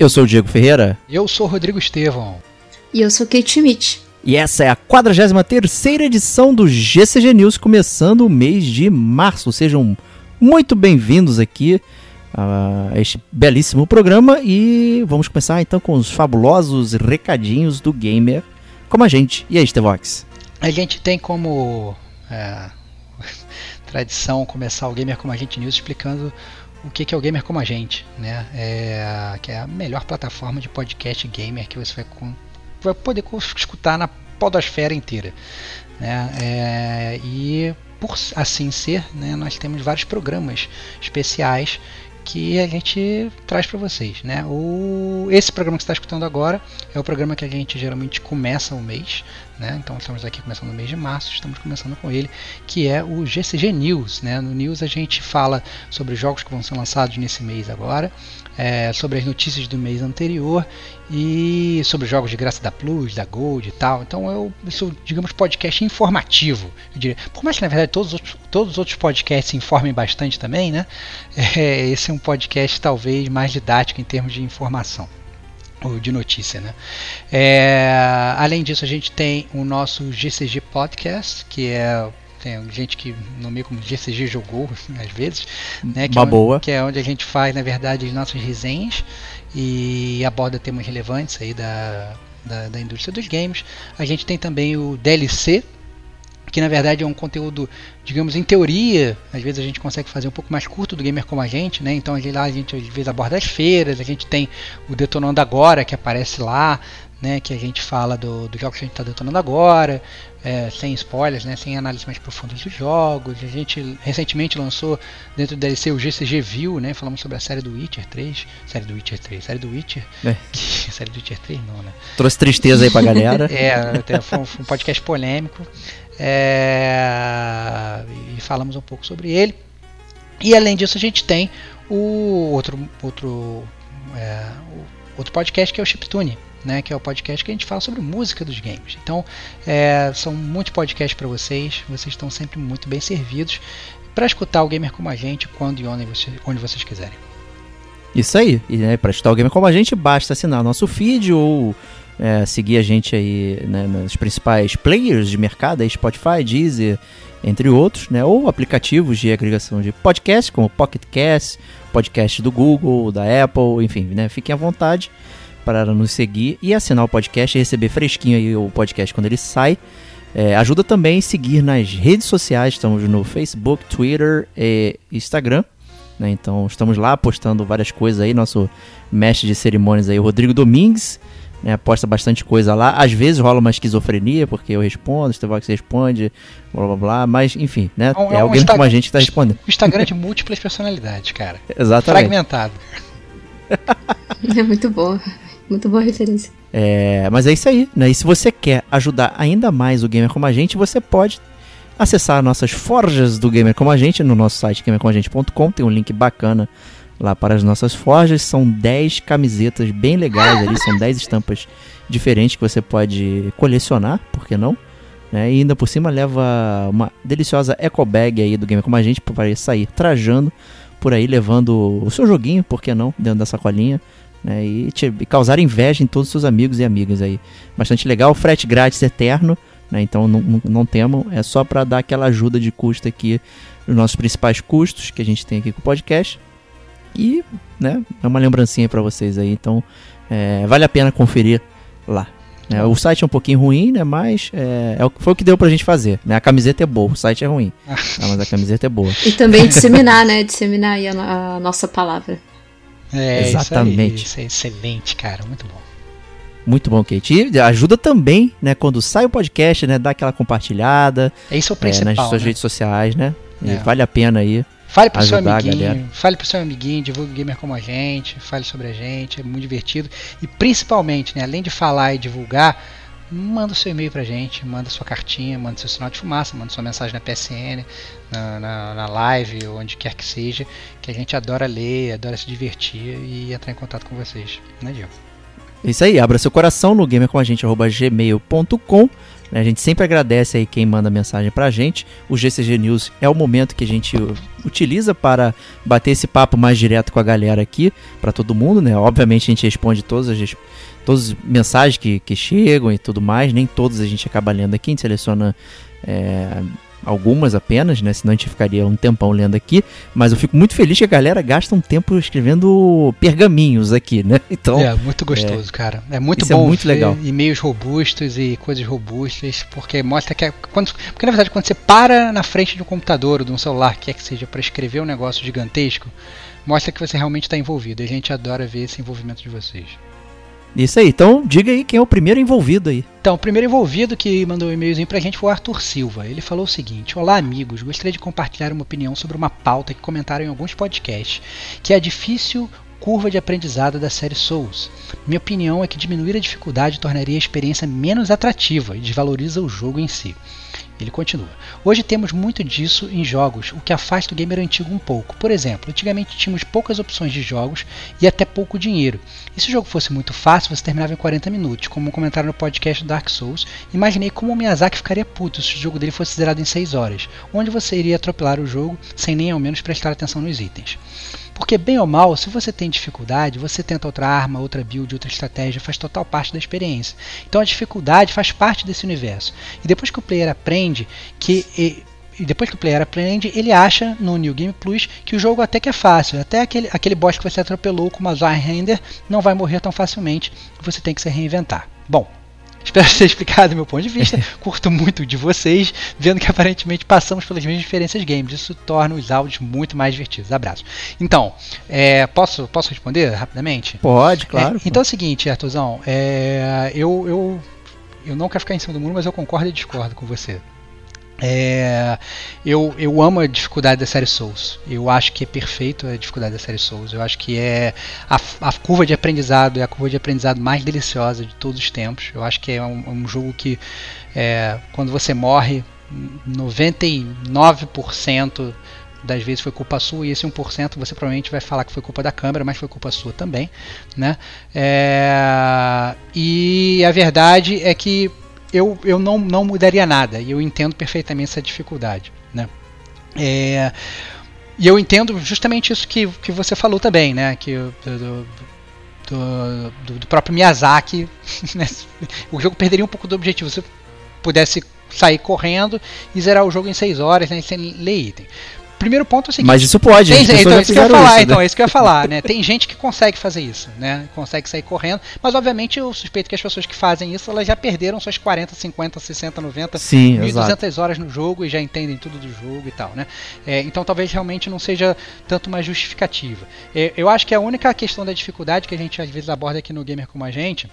Eu sou o Diego Ferreira. Eu sou o Rodrigo Estevão. E eu sou Kate Schmidt. E essa é a 43 edição do GCG News, começando o mês de março. Sejam muito bem-vindos aqui a este belíssimo programa e vamos começar então com os fabulosos recadinhos do gamer como a gente. E aí, Stevox? A gente tem como é, tradição começar o Gamer como a gente News explicando o que é o Gamer como a gente, né? É, que é a melhor plataforma de podcast gamer que você vai, vai poder escutar na podosfera inteira, né? É, e por assim ser, né, nós temos vários programas especiais que a gente traz para vocês, né? O, esse programa que você está escutando agora é o programa que a gente geralmente começa o mês, né? Então estamos aqui começando no mês de março, estamos começando com ele, que é o GCG News, né? No News a gente fala sobre jogos que vão ser lançados nesse mês agora, é, sobre as notícias do mês anterior e sobre jogos de graça da Plus, da Gold e tal. Então eu sou, digamos, podcast informativo. Por mais que na verdade todos os todos os outros podcasts informem bastante também, né? É, esse é um podcast talvez mais didático em termos de informação de notícia, né? É, além disso, a gente tem o nosso GCG Podcast, que é tem gente que nomeia como GCG jogou às vezes, né? Que Uma é onde, boa. que é onde a gente faz, na verdade, as nossas resenhas e aborda temas relevantes aí da, da, da indústria dos games. A gente tem também o DLC, que na verdade é um conteúdo, digamos, em teoria, às vezes a gente consegue fazer um pouco mais curto do gamer como a gente, né? Então lá a gente às vezes aborda as feiras, a gente tem o Detonando Agora que aparece lá, né? Que a gente fala do, do jogo que a gente está detonando agora, é, sem spoilers, né? Sem análise mais profunda dos jogos. A gente recentemente lançou dentro do DLC o GCG View, né? Falamos sobre a série do Witcher 3, série do Witcher 3, série do Witcher, É. que, série do Witcher 3 não, né? Trouxe tristeza aí pra galera. É, até foi um, foi um podcast polêmico. É, e falamos um pouco sobre ele. E além disso, a gente tem o outro, outro, é, outro podcast que é o Chiptune, né, que é o podcast que a gente fala sobre música dos games. Então, é, são muitos podcasts para vocês. Vocês estão sempre muito bem servidos para escutar o gamer como a gente quando e onde, você, onde vocês quiserem. Isso aí. E né, para escutar o gamer como a gente, basta assinar nosso feed ou é, seguir a gente aí né, nos principais players de mercado, aí Spotify, Deezer, entre outros, né? Ou aplicativos de agregação de podcast, como Pocket Cast, podcast do Google, da Apple, enfim, né? Fiquem à vontade para nos seguir e assinar o podcast e receber fresquinho aí o podcast quando ele sai. É, ajuda também a seguir nas redes sociais, estamos no Facebook, Twitter e Instagram. Né? Então estamos lá postando várias coisas aí. Nosso mestre de cerimônias aí, Rodrigo Domingues, né? posta bastante coisa lá. Às vezes rola uma esquizofrenia, porque eu respondo, o Stevox responde, blá blá blá. Mas enfim, né? É um- é, é um alguém Insta- como a gente que está respondendo. O Instagram é de múltiplas personalidades, cara. Exatamente. Fragmentado. É muito boa. Muito boa referência. É, mas é isso aí, né? E se você quer ajudar ainda mais o gamer como a gente, você pode acessar nossas forjas do gamer como a gente no nosso site gamercomagente.com. Tem um link bacana lá para as nossas forjas. São 10 camisetas bem legais ali, são 10 estampas diferentes que você pode colecionar, por que não? Né? E ainda por cima leva uma deliciosa eco bag aí do gamer como a gente para sair trajando por aí levando o seu joguinho, por que não, dentro da sacolinha né, e, te, e causar inveja em todos os seus amigos e amigas aí. Bastante legal, frete grátis eterno, né, então não, não, temam, é só para dar aquela ajuda de custo aqui nos nossos principais custos que a gente tem aqui com o podcast. E, né, é uma lembrancinha para vocês aí, então é, vale a pena conferir lá. É, o site é um pouquinho ruim, né? Mas é, é o, foi o que deu pra gente fazer. Né? A camiseta é boa, o site é ruim. Ah, mas a camiseta é boa. E também disseminar, né? Disseminar aí a, a nossa palavra. É, Exatamente. Isso, aí, isso é excelente, cara. Muito bom. Muito bom, Kate. E ajuda também, né? Quando sai o podcast, né? Dá aquela compartilhada. É isso o principal. É, nas suas né? redes sociais, né? É. vale a pena aí. Fale pro seu amiguinho, fale pro seu amiguinho, divulgue gamer como a gente, fale sobre a gente, é muito divertido. E principalmente, né, além de falar e divulgar, manda o seu e-mail pra gente, manda sua cartinha, manda seu sinal de fumaça, manda sua mensagem na PSN, na, na, na live, onde quer que seja, que a gente adora ler, adora se divertir e entrar em contato com vocês. Né, Gil? Isso aí, abra seu coração no gamercomagente.gmail.com né? A gente sempre agradece aí quem manda mensagem pra gente. O GCG News é o momento que a gente utiliza para bater esse papo mais direto com a galera aqui, para todo mundo, né? Obviamente a gente responde todas as, todas as mensagens que, que chegam e tudo mais, nem todas a gente acaba lendo aqui, a gente seleciona é, algumas apenas, né? Senão a gente ficaria um tempão lendo aqui. Mas eu fico muito feliz que a galera gasta um tempo escrevendo pergaminhos aqui, né? Então. É, muito gostoso, é, cara. É muito é bom é muito legal. e-mails robustos e coisas robustas, porque mostra que. É, quando, porque na verdade, quando você para na frente de um computador ou de um celular, quer que seja, para escrever um negócio gigantesco, mostra que você realmente está envolvido. E a gente adora ver esse envolvimento de vocês. Isso aí, então diga aí quem é o primeiro envolvido aí. Então, o primeiro envolvido que mandou um e-mailzinho pra gente foi o Arthur Silva. Ele falou o seguinte: Olá, amigos, gostaria de compartilhar uma opinião sobre uma pauta que comentaram em alguns podcasts, que é a difícil curva de aprendizado da série Souls. Minha opinião é que diminuir a dificuldade tornaria a experiência menos atrativa e desvaloriza o jogo em si. Ele continua. Hoje temos muito disso em jogos, o que afasta o gamer antigo um pouco. Por exemplo, antigamente tínhamos poucas opções de jogos e até pouco dinheiro. E se o jogo fosse muito fácil, você terminava em 40 minutos. Como comentaram no podcast Dark Souls, imaginei como o Miyazaki ficaria puto se o jogo dele fosse zerado em 6 horas, onde você iria atropelar o jogo sem nem ao menos prestar atenção nos itens. Porque, bem ou mal, se você tem dificuldade, você tenta outra arma, outra build, outra estratégia, faz total parte da experiência. Então a dificuldade faz parte desse universo. E depois que o player aprende que. E, e depois que o player aprende, ele acha no New Game Plus que o jogo até que é fácil. Até aquele, aquele boss que você atropelou com uma Render não vai morrer tão facilmente. Você tem que se reinventar. Bom, Espero ter explicado meu ponto de vista. Curto muito de vocês, vendo que aparentemente passamos pelas mesmas diferenças games. Isso torna os áudios muito mais divertidos. Abraço. Então, é, posso, posso responder rapidamente? Pode, claro. É, então é o seguinte, Artuzão. É, eu, eu, eu não quero ficar em cima do muro, mas eu concordo e discordo com você. É, eu, eu amo a dificuldade da série Souls. Eu acho que é perfeito a dificuldade da série Souls. Eu acho que é a, a curva de aprendizado é a curva de aprendizado mais deliciosa de todos os tempos. Eu acho que é um, um jogo que é, quando você morre, 99% das vezes foi culpa sua e esse 1% você provavelmente vai falar que foi culpa da câmera, mas foi culpa sua também, né? É, e a verdade é que eu, eu não, não mudaria nada e eu entendo perfeitamente essa dificuldade. Né? É, e eu entendo justamente isso que, que você falou também, né? Que do, do, do, do próprio Miyazaki, né? o jogo perderia um pouco do objetivo. Se pudesse sair correndo e zerar o jogo em 6 horas, né? Sem ler item primeiro ponto é o seguinte. Mas isso pode, tem, então, isso que eu ia falar, isso, então, né? é isso que eu ia falar, né? Tem gente que consegue fazer isso, né? Consegue sair correndo, mas obviamente eu suspeito que as pessoas que fazem isso, elas já perderam suas 40, 50, 60, 90, Sim, 1200 horas no jogo e já entendem tudo do jogo e tal, né? É, então talvez realmente não seja tanto uma justificativa. É, eu acho que a única questão da dificuldade que a gente às vezes aborda aqui no Gamer Como a Gente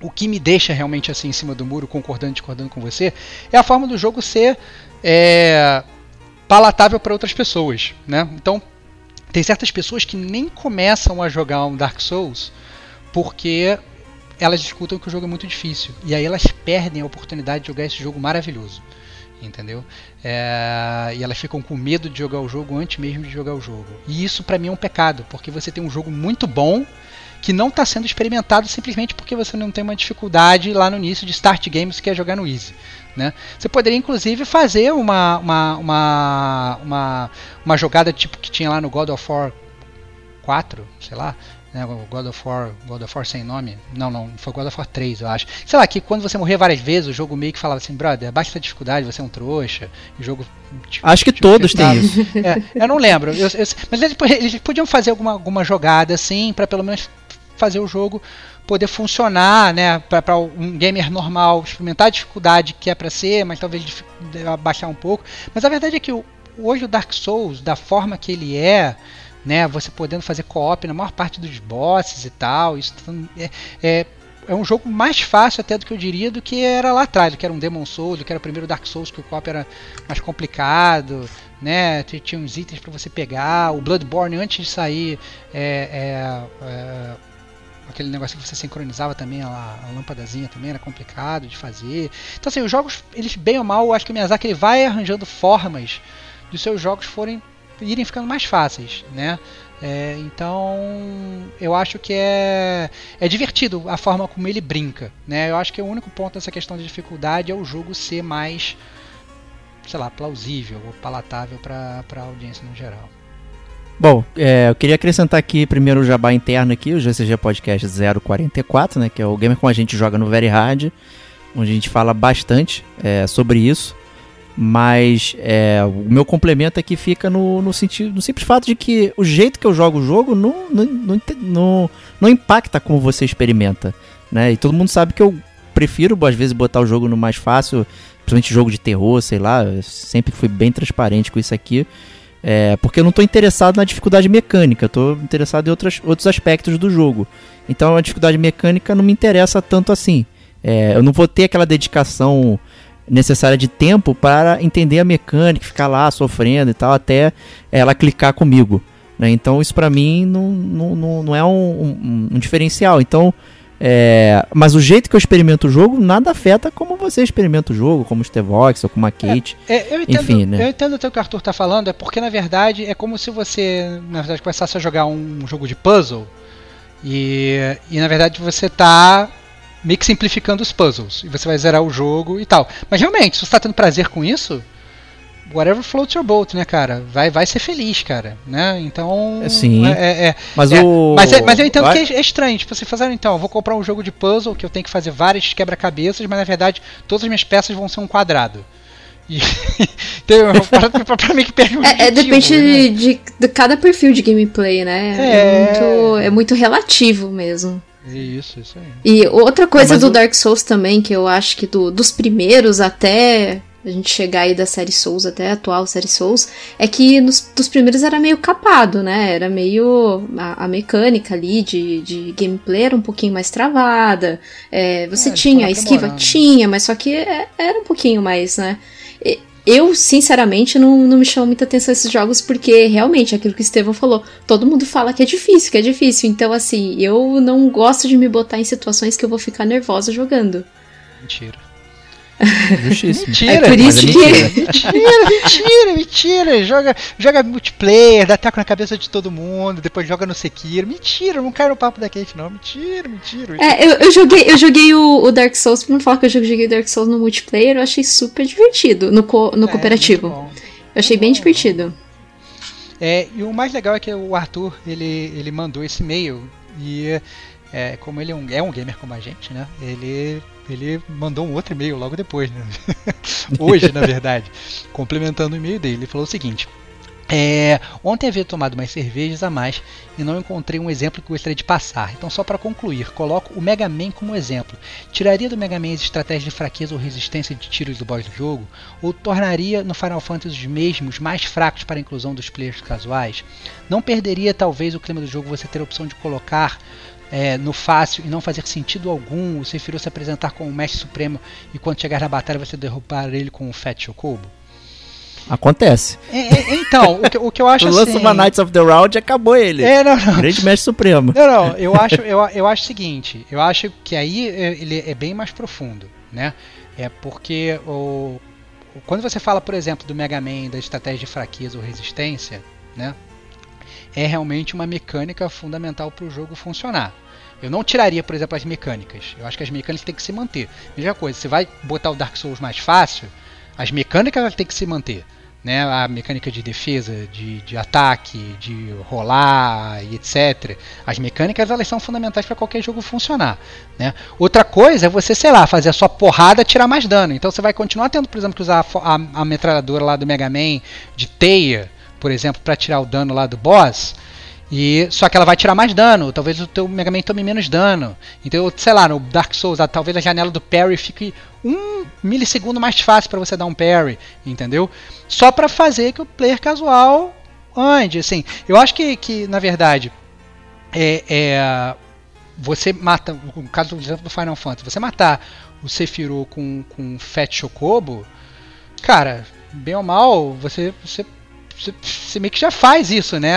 o que me deixa realmente assim em cima do muro, concordando e discordando com você, é a forma do jogo ser é, palatável para outras pessoas, né? Então, tem certas pessoas que nem começam a jogar um Dark Souls porque elas escutam que o jogo é muito difícil e aí elas perdem a oportunidade de jogar esse jogo maravilhoso, entendeu? É... e elas ficam com medo de jogar o jogo antes mesmo de jogar o jogo. E isso para mim é um pecado, porque você tem um jogo muito bom que não está sendo experimentado simplesmente porque você não tem uma dificuldade lá no início de Start Games que é jogar no Easy. Né? Você poderia inclusive fazer uma, uma, uma, uma, uma jogada tipo que tinha lá no God of War 4, sei lá, né, God of War, God of War sem nome. Não, não, foi God of War 3, eu acho. Sei lá, que quando você morria várias vezes, o jogo meio que falava assim, brother, baixa a dificuldade, você é um trouxa. O jogo. Tipo, acho que tipo, todos têm isso. É, eu não lembro. Eu, eu, mas eles, eles, podiam fazer alguma, alguma jogada assim, para pelo menos fazer o jogo poder funcionar, né, para um gamer normal experimentar a dificuldade que é para ser, mas talvez baixar um pouco. Mas a verdade é que hoje o Dark Souls, da forma que ele é, né, você podendo fazer co-op na maior parte dos bosses e tal, isso é, é, é um jogo mais fácil até do que eu diria do que era lá atrás, do que era um Demon Souls, do que era o primeiro Dark Souls, que o co-op era mais complicado, né? Tinha uns itens para você pegar. O Bloodborne antes de sair é, é, é, aquele negócio que você sincronizava também a, a lâmpadazinha também era complicado de fazer. Então assim, os jogos eles bem ou mal, eu acho que o Miyazaki ele vai arranjando formas dos seus jogos forem irem ficando mais fáceis, né? É, então eu acho que é, é divertido a forma como ele brinca, né? Eu acho que o único ponto dessa questão de dificuldade é o jogo ser mais sei lá, plausível ou palatável para a audiência no geral. Bom, é, eu queria acrescentar aqui primeiro o jabá interno aqui, o GCG Podcast 044, né, que é o Gamer com a gente joga no Very Hard, onde a gente fala bastante é, sobre isso, mas é, o meu complemento aqui fica no, no, sentido, no simples fato de que o jeito que eu jogo o jogo não, não, não, não, não impacta como você experimenta, né, e todo mundo sabe que eu prefiro às vezes botar o jogo no mais fácil principalmente jogo de terror, sei lá, sempre fui bem transparente com isso aqui. É, porque eu não estou interessado na dificuldade mecânica, estou interessado em outras, outros aspectos do jogo. Então a dificuldade mecânica não me interessa tanto assim. É, eu não vou ter aquela dedicação necessária de tempo para entender a mecânica, ficar lá sofrendo e tal, até ela clicar comigo. Né? Então isso para mim não, não, não é um, um, um diferencial. Então é, mas o jeito que eu experimento o jogo nada afeta como você experimenta o jogo, como o Stevox ou como a Kate. É, é, eu entendo, Enfim, né? Eu entendo o que o Arthur está falando, é porque na verdade é como se você, na verdade, começasse a jogar um jogo de puzzle e, e na verdade você está meio que simplificando os puzzles e você vai zerar o jogo e tal. Mas realmente, se você está tendo prazer com isso, whatever floats your boat, né, cara? Vai, vai ser feliz, cara, né? Então. É, sim. É, é, é mas é, o. Mas, é, mas eu entendo vai... que é, estranho. Tipo, você fazer, então, eu vou comprar um jogo de puzzle que eu tenho que fazer vários quebra-cabeças, mas na verdade todas as minhas peças vão ser um quadrado. E pra, pra mim que perde um é, é, depende né? de, de, cada perfil de gameplay, né? É, é muito, é muito relativo mesmo. Isso, isso aí. E outra coisa do Dark Souls também, que eu acho que do, dos primeiros até a gente chegar aí da série Souls até a atual série Souls, é que nos dos primeiros era meio capado, né? Era meio. A, a mecânica ali de, de gameplay era um pouquinho mais travada. É, você é, tinha a esquiva? Tinha, mas só que é, era um pouquinho mais, né? Eu, sinceramente, não, não me chamo muita atenção esses jogos porque realmente aquilo que o Estevão falou, todo mundo fala que é difícil, que é difícil. Então, assim, eu não gosto de me botar em situações que eu vou ficar nervosa jogando. Mentira. Justíssimo. Mentira, é por isso é que. Mentira, mentira, mentira. Joga, joga multiplayer, dá taco na cabeça de todo mundo, depois joga no Sekiro. Mentira, não cai no papo da Kate, não. Mentira, mentira. mentira. É, eu, eu, joguei, eu joguei o, o, Dark Souls, pra não falar que eu joguei Dark Souls no multiplayer, eu achei super divertido no, co, no é, cooperativo. Eu achei bem divertido. É, e o mais legal é que o Arthur, ele, ele mandou esse e-mail e é, como ele é um, é um gamer como a gente, né? Ele ele mandou um outro e-mail logo depois, né? Hoje, na verdade, complementando o e-mail dele. Ele falou o seguinte: é, ontem havia tomado umas cervejas a mais e não encontrei um exemplo que gostaria de passar. Então, só para concluir, coloco o Mega Man como exemplo. Tiraria do Mega Man as estratégias de fraqueza ou resistência de tiros do boss do jogo? Ou tornaria no Final Fantasy os mesmos mais fracos para a inclusão dos players casuais? Não perderia talvez o clima do jogo você ter a opção de colocar é, no fácil e não fazer sentido algum o Sephiroth se apresentar como o Mestre Supremo e quando chegar na batalha você derrubar ele com o Fat Chocobo? Acontece. É, é, então, o que, o que eu acho assim... lança uma Knights of the Round e acabou ele. É, não, não. Grande Mestre Supremo. Não, não, eu acho, eu, eu acho o seguinte, eu acho que aí é, ele é bem mais profundo, né? É porque o, quando você fala, por exemplo, do Mega Man, da estratégia de fraqueza ou resistência, né? É realmente uma mecânica fundamental para o jogo funcionar. Eu não tiraria, por exemplo, as mecânicas. Eu acho que as mecânicas têm que se manter. Mesma coisa, você vai botar o Dark Souls mais fácil, as mecânicas têm que se manter. Né? A mecânica de defesa, de, de ataque, de rolar e etc. As mecânicas elas são fundamentais para qualquer jogo funcionar. Né? Outra coisa é você, sei lá, fazer a sua porrada tirar mais dano. Então você vai continuar tendo, por exemplo, que usar a, a, a metralhadora lá do Mega Man de teia por exemplo, para tirar o dano lá do boss. E só que ela vai tirar mais dano, talvez o teu Mega Man tome menos dano. Então, sei lá, no Dark Souls, talvez a janela do parry fique um milissegundo mais fácil para você dar um parry, entendeu? Só para fazer que o player casual ande, assim. Eu acho que, que na verdade, é, é você mata, no caso do exemplo do Final Fantasy, você matar o Sephiroth com, com Fat Chocobo, cara, bem ou mal, você, você você meio que já faz isso, né?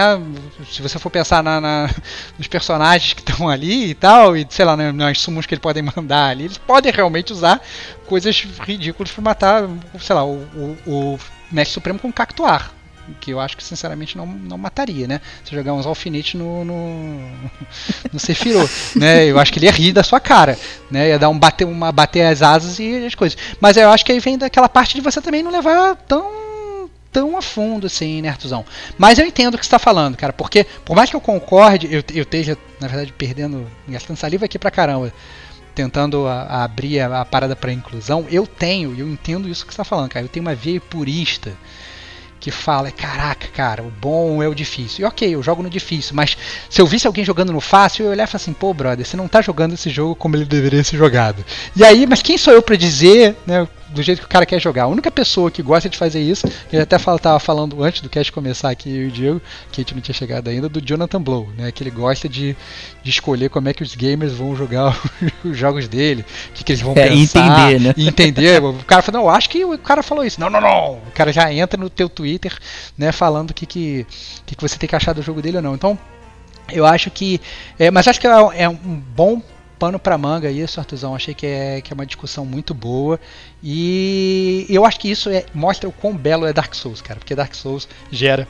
Se você for pensar na, na nos personagens que estão ali e tal, e sei lá, nas sumos que eles podem mandar ali, eles podem realmente usar coisas ridículas para matar, sei lá, o, o, o Mestre Supremo com Cactuar. Que eu acho que sinceramente não, não mataria, né? Se jogar uns alfinetes no, no, no Sephiroth, né? Eu acho que ele ia rir da sua cara, né? Ia dar um bater, uma, bater as asas e as coisas. Mas eu acho que aí vem daquela parte de você também não levar tão tão a fundo assim, né, Artuzão? Mas eu entendo o que você está falando, cara, porque por mais que eu concorde, eu, eu esteja, na verdade, perdendo, gastando saliva aqui pra caramba, tentando a, a abrir a, a parada para inclusão, eu tenho, e eu entendo isso que você está falando, cara, eu tenho uma veia purista que fala, caraca, cara, o bom é o difícil. E ok, eu jogo no difícil, mas se eu visse alguém jogando no fácil, eu olhar e falar assim, pô, brother, você não tá jogando esse jogo como ele deveria ser jogado. E aí, mas quem sou eu para dizer, né, do jeito que o cara quer jogar. A única pessoa que gosta de fazer isso, ele até estava falando antes do cast começar aqui, eu e o Diego, que a gente não tinha chegado ainda, do Jonathan Blow, né? Que ele gosta de, de escolher como é que os gamers vão jogar os jogos dele, o que, que eles vão é, pensar. Entender, né? entender. O cara falou, não, acho que o cara falou isso. Não, não, não. O cara já entra no teu Twitter, né, falando o que, que, que, que você tem que achar do jogo dele ou não. Então, eu acho que. É, mas acho que é, é um bom pano para manga isso, Artuzão. Achei que é, que é uma discussão muito boa. E eu acho que isso é, mostra o quão belo é Dark Souls, cara. Porque Dark Souls gera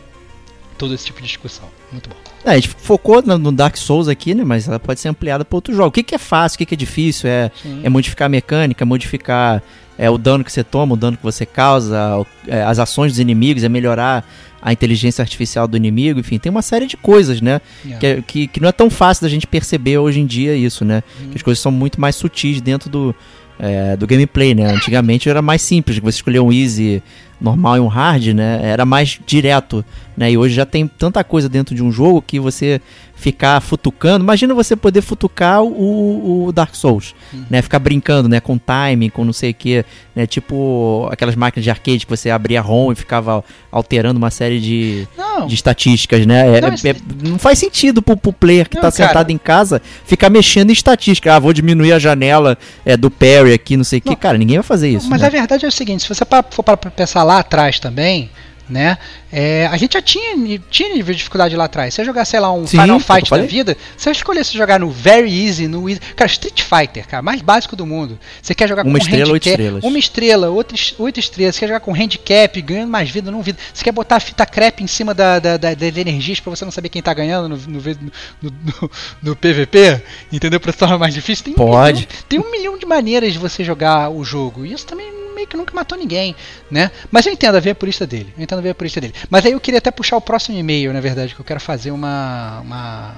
todo esse tipo de discussão. Muito bom. É, a gente focou no Dark Souls aqui, né? Mas ela pode ser ampliada para outro jogo. O que, que é fácil, o que, que é difícil? É, é modificar a mecânica, modificar é, o dano que você toma, o dano que você causa, é, as ações dos inimigos, é melhorar a inteligência artificial do inimigo, enfim, tem uma série de coisas, né? Yeah. Que, é, que, que, não é tão fácil da gente perceber hoje em dia isso, né? Uhum. Que as coisas são muito mais sutis dentro do, é, do gameplay, né? Antigamente era mais simples, você escolher um easy normal e um hard, né? Era mais direto, né? E hoje já tem tanta coisa dentro de um jogo que você ficar futucando. Imagina você poder futucar o, o Dark Souls, uhum. né? Ficar brincando, né? Com timing, com não sei o que, né? Tipo aquelas máquinas de arcade que você abria ROM e ficava alterando uma série de, de estatísticas, né? É, não, é, não, faz sentido pro, pro player que não, tá cara. sentado em casa ficar mexendo em estatística. Ah, vou diminuir a janela é, do parry aqui, não sei o que. Cara, ninguém vai fazer isso. Mas né? a verdade é o seguinte, se você for para pensar lá atrás também, né? É, a gente já tinha, tinha dificuldade lá atrás. Se você jogar, sei lá, um Sim, Final Fight da vida, você escolhesse jogar no Very Easy, no Easy. Cara, Street Fighter, cara, mais básico do mundo. Você quer jogar uma com estrela, oito estrelas. Uma estrela, outra, oito estrelas. Você quer jogar com handicap, ganhando mais vida, não vida. Você quer botar a fita crepe em cima da, da, da, das energias pra você não saber quem tá ganhando no, no, no, no, no PVP? Entendeu? Pra se tornar mais difícil. Tem Pode. Um milhão, tem um milhão de maneiras de você jogar o jogo. E isso também meio que nunca matou ninguém, né? Mas eu entendo a ver purista dele. Eu entendo a ver a purista dele. Mas aí eu queria até puxar o próximo e-mail, na verdade, que eu quero fazer uma, uma,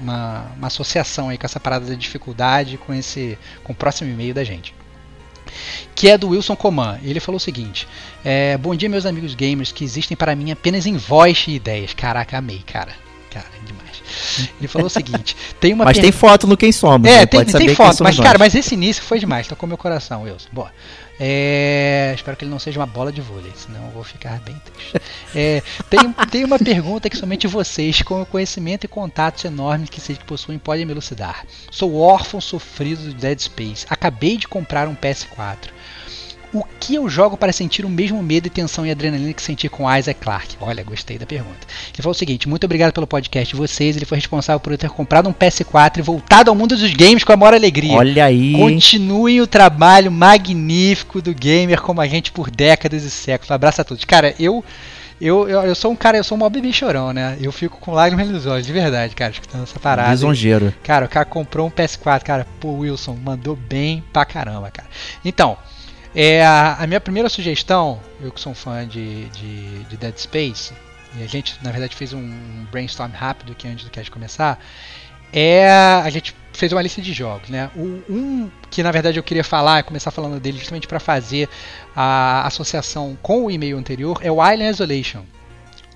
uma, uma associação aí com essa parada da dificuldade com esse com o próximo e-mail da gente que é do Wilson Coman. Ele falou o seguinte: é, Bom dia, meus amigos gamers que existem para mim apenas em voz e ideias. Caraca, amei, cara. Cara, demais. Ele falou o seguinte: tem uma Mas tem foto no Quem Somos. É, né? tem, tem foto, mas, cara, mas esse início foi demais. Tocou meu coração, Wilson. Boa. É, espero que ele não seja uma bola de vôlei, senão eu vou ficar bem triste. É, tem, tem uma pergunta que somente vocês, com o conhecimento e contatos enormes que vocês possuem, podem me elucidar. Sou órfão sofrido de Dead Space. Acabei de comprar um PS4 o que eu jogo para sentir o mesmo medo e tensão e adrenalina que senti com Isaac Clarke? Olha, gostei da pergunta. Ele falou o seguinte: muito obrigado pelo podcast de vocês. Ele foi responsável por eu ter comprado um PS4 e voltado ao mundo dos games com a maior alegria. Olha aí. Continuem o trabalho magnífico do gamer como a gente por décadas e séculos. Um abraço a todos. Cara, eu. Eu, eu, eu, sou um cara, eu sou um bebê chorão, né? Eu fico com lágrimas nos olhos, de verdade, cara, escutando essa parada. Lisonjeiro. Cara, o cara comprou um PS4, cara, pô, Wilson, mandou bem pra caramba, cara. Então, é, a, minha primeira sugestão, eu que sou um fã de, de, de, Dead Space, e a gente na verdade fez um brainstorm rápido aqui antes do cast começar, é a gente fez uma lista de jogos, né? O, um que na verdade eu queria falar, começar falando dele justamente para fazer a associação com o e-mail anterior, é o Island Isolation.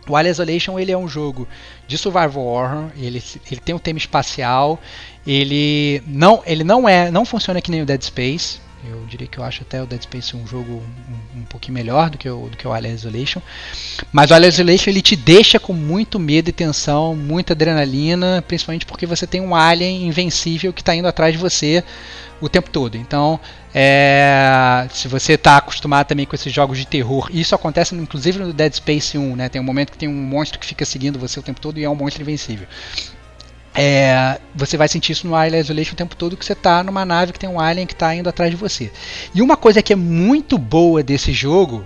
O Alien Isolation ele é um jogo de survival horror, ele, ele tem um tema espacial, ele não, ele não é, não funciona que nem o Dead Space. Eu diria que eu acho até o Dead Space um jogo um, um pouquinho melhor do que, o, do que o Alien Isolation. Mas o Alien Isolation ele te deixa com muito medo e tensão, muita adrenalina, principalmente porque você tem um alien invencível que está indo atrás de você o tempo todo. Então, é, se você está acostumado também com esses jogos de terror, isso acontece inclusive no Dead Space 1, né? Tem um momento que tem um monstro que fica seguindo você o tempo todo e é um monstro invencível. É, você vai sentir isso no Alien Isolation o tempo todo que você está numa nave que tem um alien que está indo atrás de você. E uma coisa que é muito boa desse jogo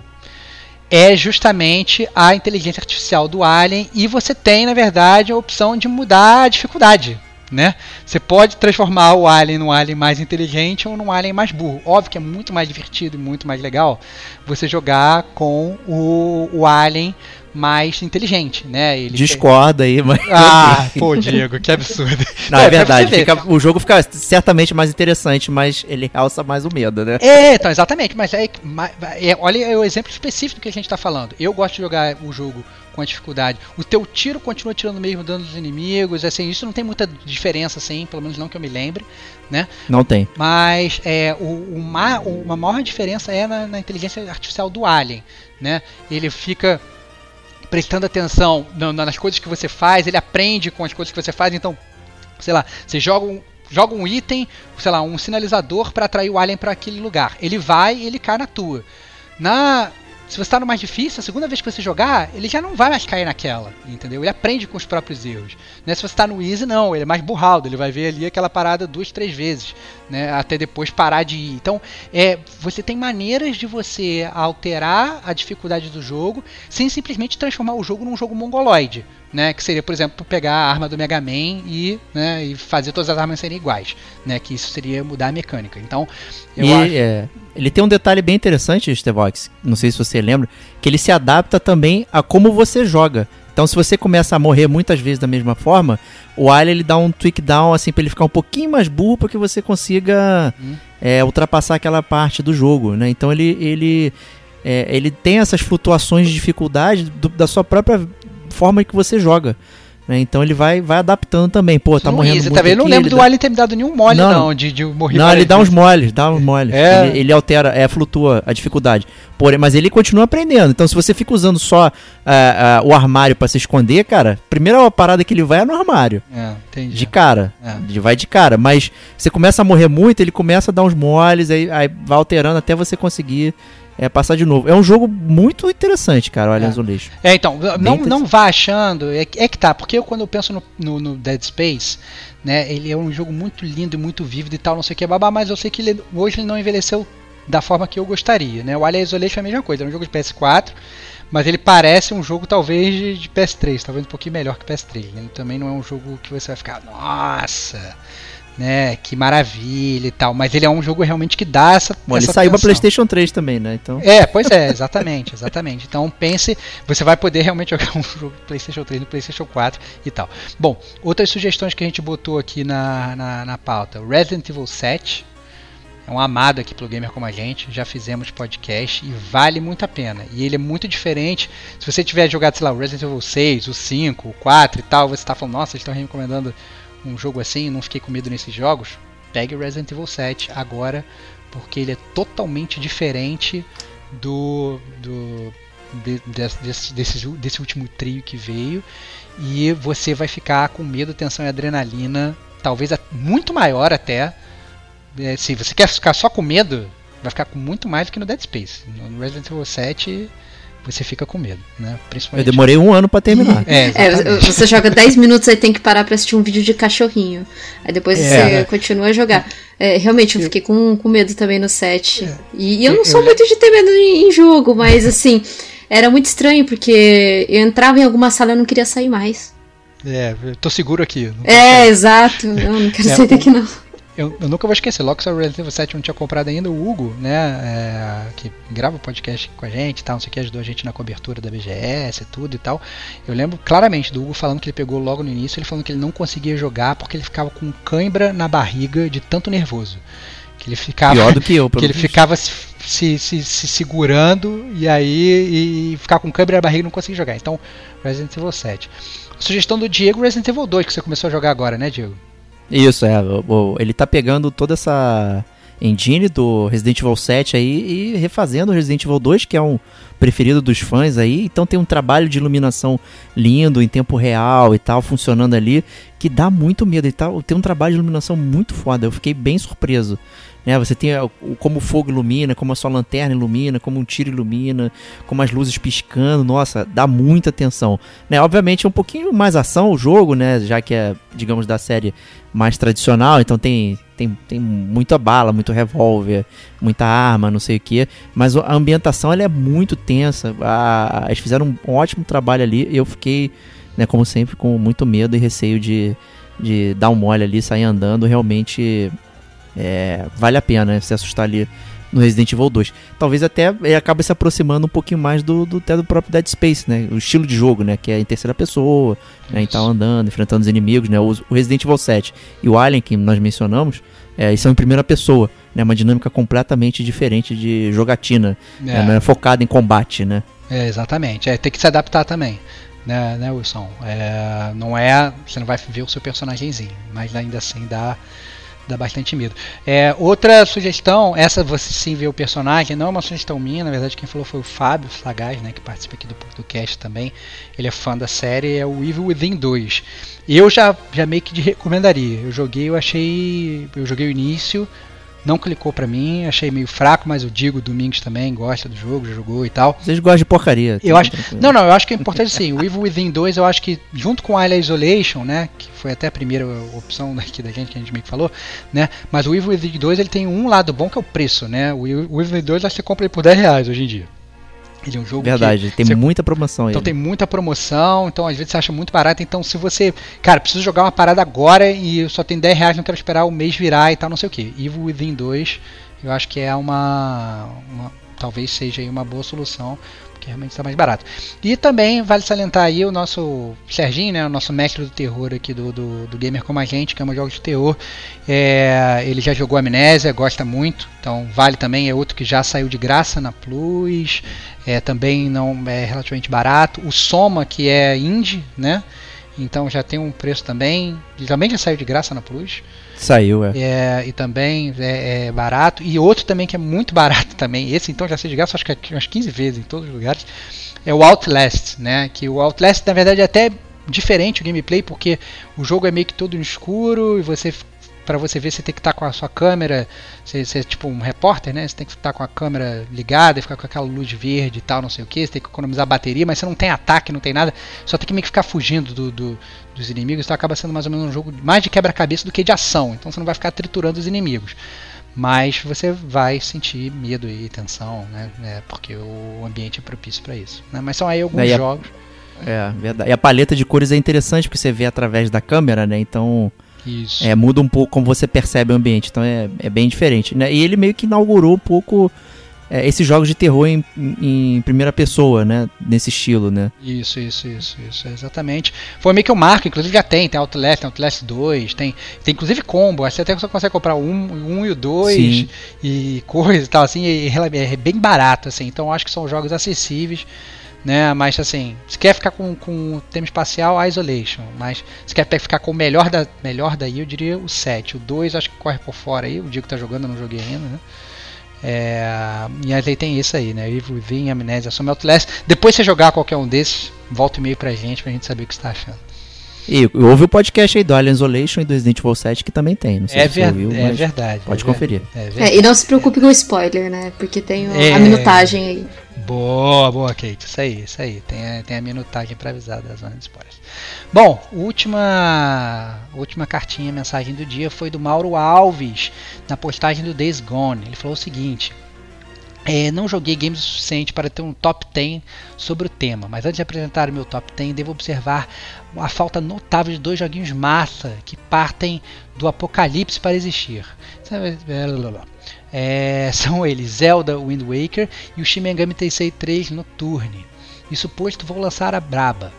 é justamente a inteligência artificial do alien e você tem, na verdade, a opção de mudar a dificuldade né? Você pode transformar o alien num alien mais inteligente ou num alien mais burro. Óbvio que é muito mais divertido e muito mais legal você jogar com o, o alien mais inteligente, né? Ele Discorda aí, mas. Ah, pô, Diego, que absurdo. Não, é, é verdade. Fica, o jogo fica certamente mais interessante, mas ele realça mais o medo, né? É, então, exatamente. Mas é, é olha o exemplo específico que a gente está falando. Eu gosto de jogar o jogo com a dificuldade. O teu tiro continua tirando mesmo dano dos inimigos, assim, isso não tem muita diferença, assim, pelo menos não que eu me lembre, né? Não tem. Mas é, o, uma, uma maior diferença é na, na inteligência artificial do Alien, né? Ele fica prestando atenção nas coisas que você faz, ele aprende com as coisas que você faz, então, sei lá, você joga um, joga um item, sei lá, um sinalizador para atrair o alien para aquele lugar. Ele vai e ele cai na tua. Na se você está no mais difícil, a segunda vez que você jogar, ele já não vai mais cair naquela, entendeu? Ele aprende com os próprios erros. Né? Se você está no easy, não, ele é mais burraldo, ele vai ver ali aquela parada duas, três vezes, né? até depois parar de ir. Então, é, você tem maneiras de você alterar a dificuldade do jogo sem simplesmente transformar o jogo num jogo mongoloide né? Que seria, por exemplo, pegar a arma do Mega Man e, né, e fazer todas as armas serem iguais, né? Que isso seria mudar a mecânica. Então, eu e, acho... É, ele tem um detalhe bem interessante, Stevox, não sei se você lembra, que ele se adapta também a como você joga. Então, se você começa a morrer muitas vezes da mesma forma, o Alien ele dá um tweak down assim para ele ficar um pouquinho mais burro para que você consiga hum. é, ultrapassar aquela parte do jogo, né? Então ele ele é, ele tem essas flutuações de dificuldade do, da sua própria forma que você joga. Né? Então ele vai, vai adaptando também. Pô, tá morrendo Easy, muito tá vendo? Aqui, não lembro do dá... Alien ter me dado nenhum mole, não, não de, de morrer Não, ele dá uns moles, dá uns moles. É. Ele, ele, altera, é, flutua a dificuldade. Porém, mas ele continua aprendendo. Então, se você fica usando só uh, uh, o armário para se esconder, cara, primeira parada que ele vai é no armário. É, entendi. De cara. É. Ele vai de cara. Mas você começa a morrer muito, ele começa a dar uns moles, aí, aí vai alterando até você conseguir é, passar de novo. É um jogo muito interessante, cara, o Alien é. Isolation. É, então, não, não vá achando, é, é, que tá, porque eu quando eu penso no, no, no, Dead Space, né, ele é um jogo muito lindo e muito vívido e tal, não sei o que, babá, mas eu sei que ele, hoje ele não envelheceu da forma que eu gostaria, né? O Alien Isolation é a mesma coisa, é um jogo de PS4, mas ele parece um jogo talvez de, de PS3, talvez um pouquinho melhor que PS3. Ele também não é um jogo que você vai ficar, nossa, né? Que maravilha e tal. Mas ele é um jogo realmente que dá essa. Bom, essa ele saiu para PlayStation 3 também, né? Então... É, pois é, exatamente, exatamente. Então pense, você vai poder realmente jogar um jogo PlayStation 3 no PlayStation 4 e tal. Bom, outras sugestões que a gente botou aqui na, na, na pauta: Resident Evil 7. É um amado aqui pelo gamer como a gente. Já fizemos podcast e vale muito a pena. E ele é muito diferente. Se você tiver jogado, sei lá, o Resident Evil 6, o 5, o 4 e tal, você está falando, nossa, eles estão recomendando um jogo assim, não fiquei com medo nesses jogos, pegue Resident Evil 7 agora, porque ele é totalmente diferente do, do de, desse, desse, desse último trio que veio e você vai ficar com medo, tensão e adrenalina, talvez muito maior até. É, se você quer ficar só com medo, vai ficar com muito mais do que no Dead Space. No Resident Evil 7 você fica com medo, né? Principalmente... Eu demorei um ano para terminar. é, é, você joga 10 minutos e tem que parar pra assistir um vídeo de cachorrinho. Aí depois é, você né? continua a jogar. É, realmente, eu fiquei com, com medo também no set. É. E, e, eu não sou muito de ter medo em, em jogo, mas assim, era muito estranho, porque eu entrava em alguma sala e não queria sair mais. É, eu tô seguro aqui. É, exato. Não, não quero sair daqui não eu, eu, nunca vou esquecer, logo que o Resident Evil 7 não tinha comprado ainda, o Hugo, né, é, que grava o podcast com a gente tal, não sei o que, ajudou a gente na cobertura da BGS e tudo e tal. Eu lembro claramente do Hugo falando que ele pegou logo no início, ele falando que ele não conseguia jogar porque ele ficava com cãibra na barriga de tanto nervoso. Que ele ficava. Pior do que eu, Que ele ficava se, se, se segurando e aí e ficar com câmera na barriga e não conseguir jogar. Então, Resident Evil 7. Sugestão do Diego, Resident Evil 2, que você começou a jogar agora, né, Diego? Isso, é. Ele tá pegando toda essa engine do Resident Evil 7 aí e refazendo o Resident Evil 2, que é um preferido dos fãs aí. Então tem um trabalho de iluminação lindo em tempo real e tal, funcionando ali, que dá muito medo e tal. Tem um trabalho de iluminação muito foda. Eu fiquei bem surpreso. Né? Você tem como o fogo ilumina, como a sua lanterna ilumina, como um tiro ilumina, como as luzes piscando. Nossa, dá muita atenção. Né? Obviamente é um pouquinho mais ação o jogo, né? Já que é, digamos, da série mais tradicional, então tem, tem, tem muita bala, muito revólver, muita arma, não sei o que. Mas a ambientação ela é muito tensa. A, eles fizeram um ótimo trabalho ali. Eu fiquei, né, como sempre, com muito medo e receio de, de dar um mole ali, sair andando. Realmente é, vale a pena né, se assustar ali no Resident Evil 2. Talvez até ele acabe se aproximando um pouquinho mais do, do, até do próprio Dead Space, né? O estilo de jogo, né? Que é em terceira pessoa, né? E tal, andando, enfrentando os inimigos, né? O, o, Resident Evil 7 e o Alien, que nós mencionamos, é, são em primeira pessoa, né? Uma dinâmica completamente diferente de jogatina, né? é. né? focada em combate, né? É, exatamente. É, tem que se adaptar também. Né, né Wilson? É, não é. Você não vai ver o seu personagemzinho, mas ainda assim dá dá bastante medo. É, outra sugestão, essa você sim vê o personagem, não é uma sugestão minha, na verdade quem falou foi o Fábio Sagaz, né, que participa aqui do podcast também. Ele é fã da série, é o Evil Within 2. Eu já, já meio que recomendaria. Eu joguei, eu achei, eu joguei o início, não clicou para mim, achei meio fraco, mas o Digo Domingos também gosta do jogo, já jogou e tal. Vocês gostam de porcaria. Eu acho, não, não, eu acho que é importante sim. O Evil Within 2, eu acho que junto com Alien Isolation, né, que foi até a primeira opção daqui da gente que a gente meio que falou, né? Mas o Evil Within 2 ele tem um lado bom que é o preço, né? O Evil Within 2 você compra ele por 10 reais hoje em dia. Ele é um jogo Verdade, tem você... muita promoção Então ele. tem muita promoção, então às vezes você acha muito barato. Então se você, cara, preciso jogar uma parada agora e só tem 10 reais, não quero esperar o mês virar e tal, não sei o que. Evil Within 2 eu acho que é uma, uma talvez seja uma boa solução porque realmente está mais barato. E também vale salientar aí o nosso Serginho, né, o nosso mestre do terror aqui do, do, do Gamer Como a Gente, que ama jogos de terror. É, ele já jogou Amnésia, gosta muito, então vale também, é outro que já saiu de graça na Plus, é, também não é relativamente barato. O Soma, que é indie, né? Então já tem um preço também. Ele também já saiu de graça na Plus. Saiu, é. é e também é, é, barato. E outro também que é muito barato também. Esse então já saiu de graça, acho que é umas 15 vezes em todos os lugares. É o Outlast, né? Que o Outlast na verdade é até diferente o gameplay porque o jogo é meio que todo no escuro e você para você ver, você tem que estar tá com a sua câmera, você, você é tipo um repórter, né? Você tem que estar tá com a câmera ligada e ficar com aquela luz verde e tal, não sei o que. Você tem que economizar bateria, mas você não tem ataque, não tem nada. Só tem que meio que ficar fugindo do, do dos inimigos. Então acaba sendo mais ou menos um jogo mais de quebra-cabeça do que de ação. Então você não vai ficar triturando os inimigos. Mas você vai sentir medo e tensão, né? É, porque o ambiente é propício para isso. Né? Mas são aí alguns jogos. É, verdade. E a paleta de cores é interessante porque você vê através da câmera, né? Então isso. É, muda um pouco como você percebe o ambiente, então é, é bem diferente. Né? E ele meio que inaugurou um pouco é, esses jogos de terror em, em, primeira pessoa, né? Nesse estilo, né? Isso, isso, isso, isso, exatamente. Foi meio que o marco, inclusive já tem, tem Outlast, tem Outlast 2, tem, tem inclusive combo, você até consegue comprar um, um e o 2 e coisa e tal, assim, e, é bem barato, assim, então acho que são jogos acessíveis né? Mas assim, se quer ficar com, com o tema espacial, Isolation. Mas se quer ficar com o melhor, da, melhor daí, eu diria o 7. O 2 acho que corre por fora aí. O Diego tá jogando, eu não joguei ainda, né? É, e aí tem isso aí, né? Evil Within, Amnésia, Some Outlast. Depois você jogar qualquer um desses, volta e meio pra gente, pra gente saber o que você tá achando. E houve o podcast aí do Alien Isolation e do Resident Evil 7 que também tem. Não sei é, se ver, ouviu, é verdade. Pode é conferir. É, é, e não se preocupe com o spoiler, né? Porque tem o, a minutagem aí. Boa, boa, Kate. Isso aí, isso aí. Tem a, tem a minutagem para avisar da zona de spoilers. Bom, última, última cartinha, mensagem do dia foi do Mauro Alves, na postagem do Days Gone. Ele falou o seguinte. É, não joguei games o suficiente para ter um top 10 sobre o tema, mas antes de apresentar o meu top 10, devo observar a falta notável de dois joguinhos massa que partem do apocalipse para existir. É, são eles Zelda Wind Waker e o Shin Megami Tensei 3 Nocturne. E suposto vou lançar a braba.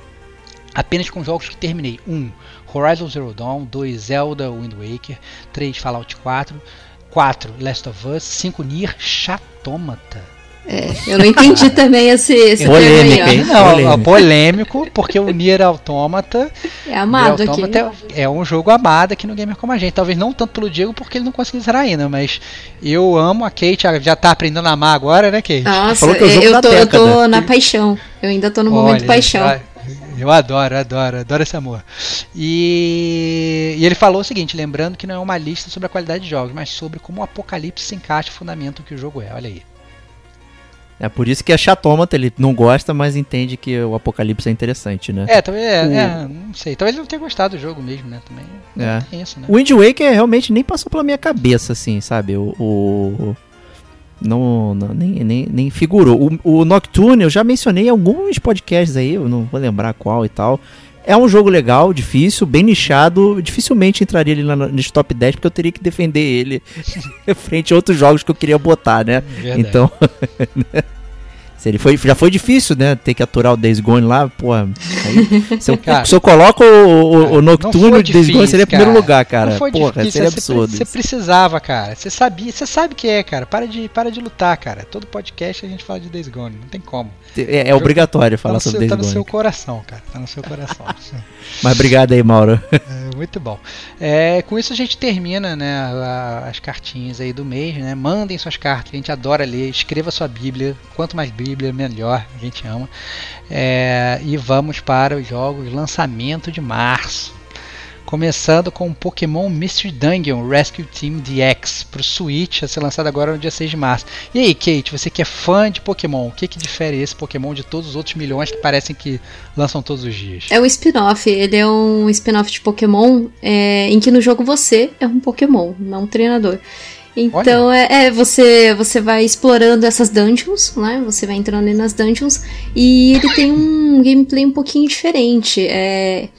Apenas com jogos que terminei. 1. Um, Horizon Zero Dawn. 2. Zelda Wind Waker. 3. Fallout 4. 4, Last of Us. 5, Nier Chatômata. É, eu não entendi também esse, esse Polêmica, termo aí. Não, Polêmico. polêmico, porque o Nier Automata, É amado Nier aqui. Automata é, é um jogo amado aqui no Gamer Como a Gente. Talvez não tanto pelo Diego, porque ele não conseguiu zerar ainda, mas eu amo a Kate, já tá aprendendo a amar agora, né, Kate? Nossa, Falou que é o jogo eu, da tô, eu tô na paixão. Eu ainda tô no momento Olha, paixão. Eu, eu adoro, adoro, adoro esse amor. E, e ele falou o seguinte, lembrando que não é uma lista sobre a qualidade de jogos, mas sobre como o apocalipse se encaixa e o que o jogo é. Olha aí. É por isso que é chatômata, ele não gosta, mas entende que o apocalipse é interessante, né? É, talvez, é, O- é, não sei. Talvez ele não tenha gostado do jogo mesmo, né? Também É. isso, né? O Wind Waker realmente nem passou pela minha cabeça, assim, sabe? O. o- não, não- nem, nem, nem figurou. O, o Nocturne eu já mencionei em alguns podcasts aí, eu não vou lembrar qual e tal. É um jogo legal, difícil, bem nichado. Dificilmente entraria na- nesse top 10, porque eu teria que defender ele frente a outros jogos que eu queria botar, né? Verdade. Então. se ele foi, já foi difícil, né? Ter que aturar o Days Gone lá, porra. aí, se, eu, Cara, se eu coloco o, o- o não Nocturne, foi o Days Gone seria em primeiro lugar, cara. Não foi Porra, difícil, seria absurdo. você precisava, cara. Você sabia, você sabe o que é, cara. Para de, para de lutar, cara. Todo podcast a gente fala de Days Gone, não tem como. É, é obrigatório Tá falar no, sobre seu, Days tá no Gone. seu coração, cara. Tá no seu coração. Mas obrigado aí, Mauro. É, muito bom. É, com isso a gente termina né, a- as cartinhas aí do mês, né? Mandem suas cartas, a gente adora ler. Escreva sua Bíblia. Quanto mais Bíblia, melhor. A gente ama. É, e vamos para os jogos lançamento de março. Começando com o Pokémon Mystery Dungeon Rescue Team DX para o Switch, a ser lançado agora no dia 6 de março. E aí, Kate, você que é fã de Pokémon, o que, que difere esse Pokémon de todos os outros milhões que parecem que lançam todos os dias? É um spin-off, ele é um spin-off de Pokémon é, em que no jogo você é um Pokémon, não um treinador. Então é, é, você você vai explorando essas dungeons, né? Você vai entrando ali nas dungeons e ele tem um gameplay um pouquinho diferente. É,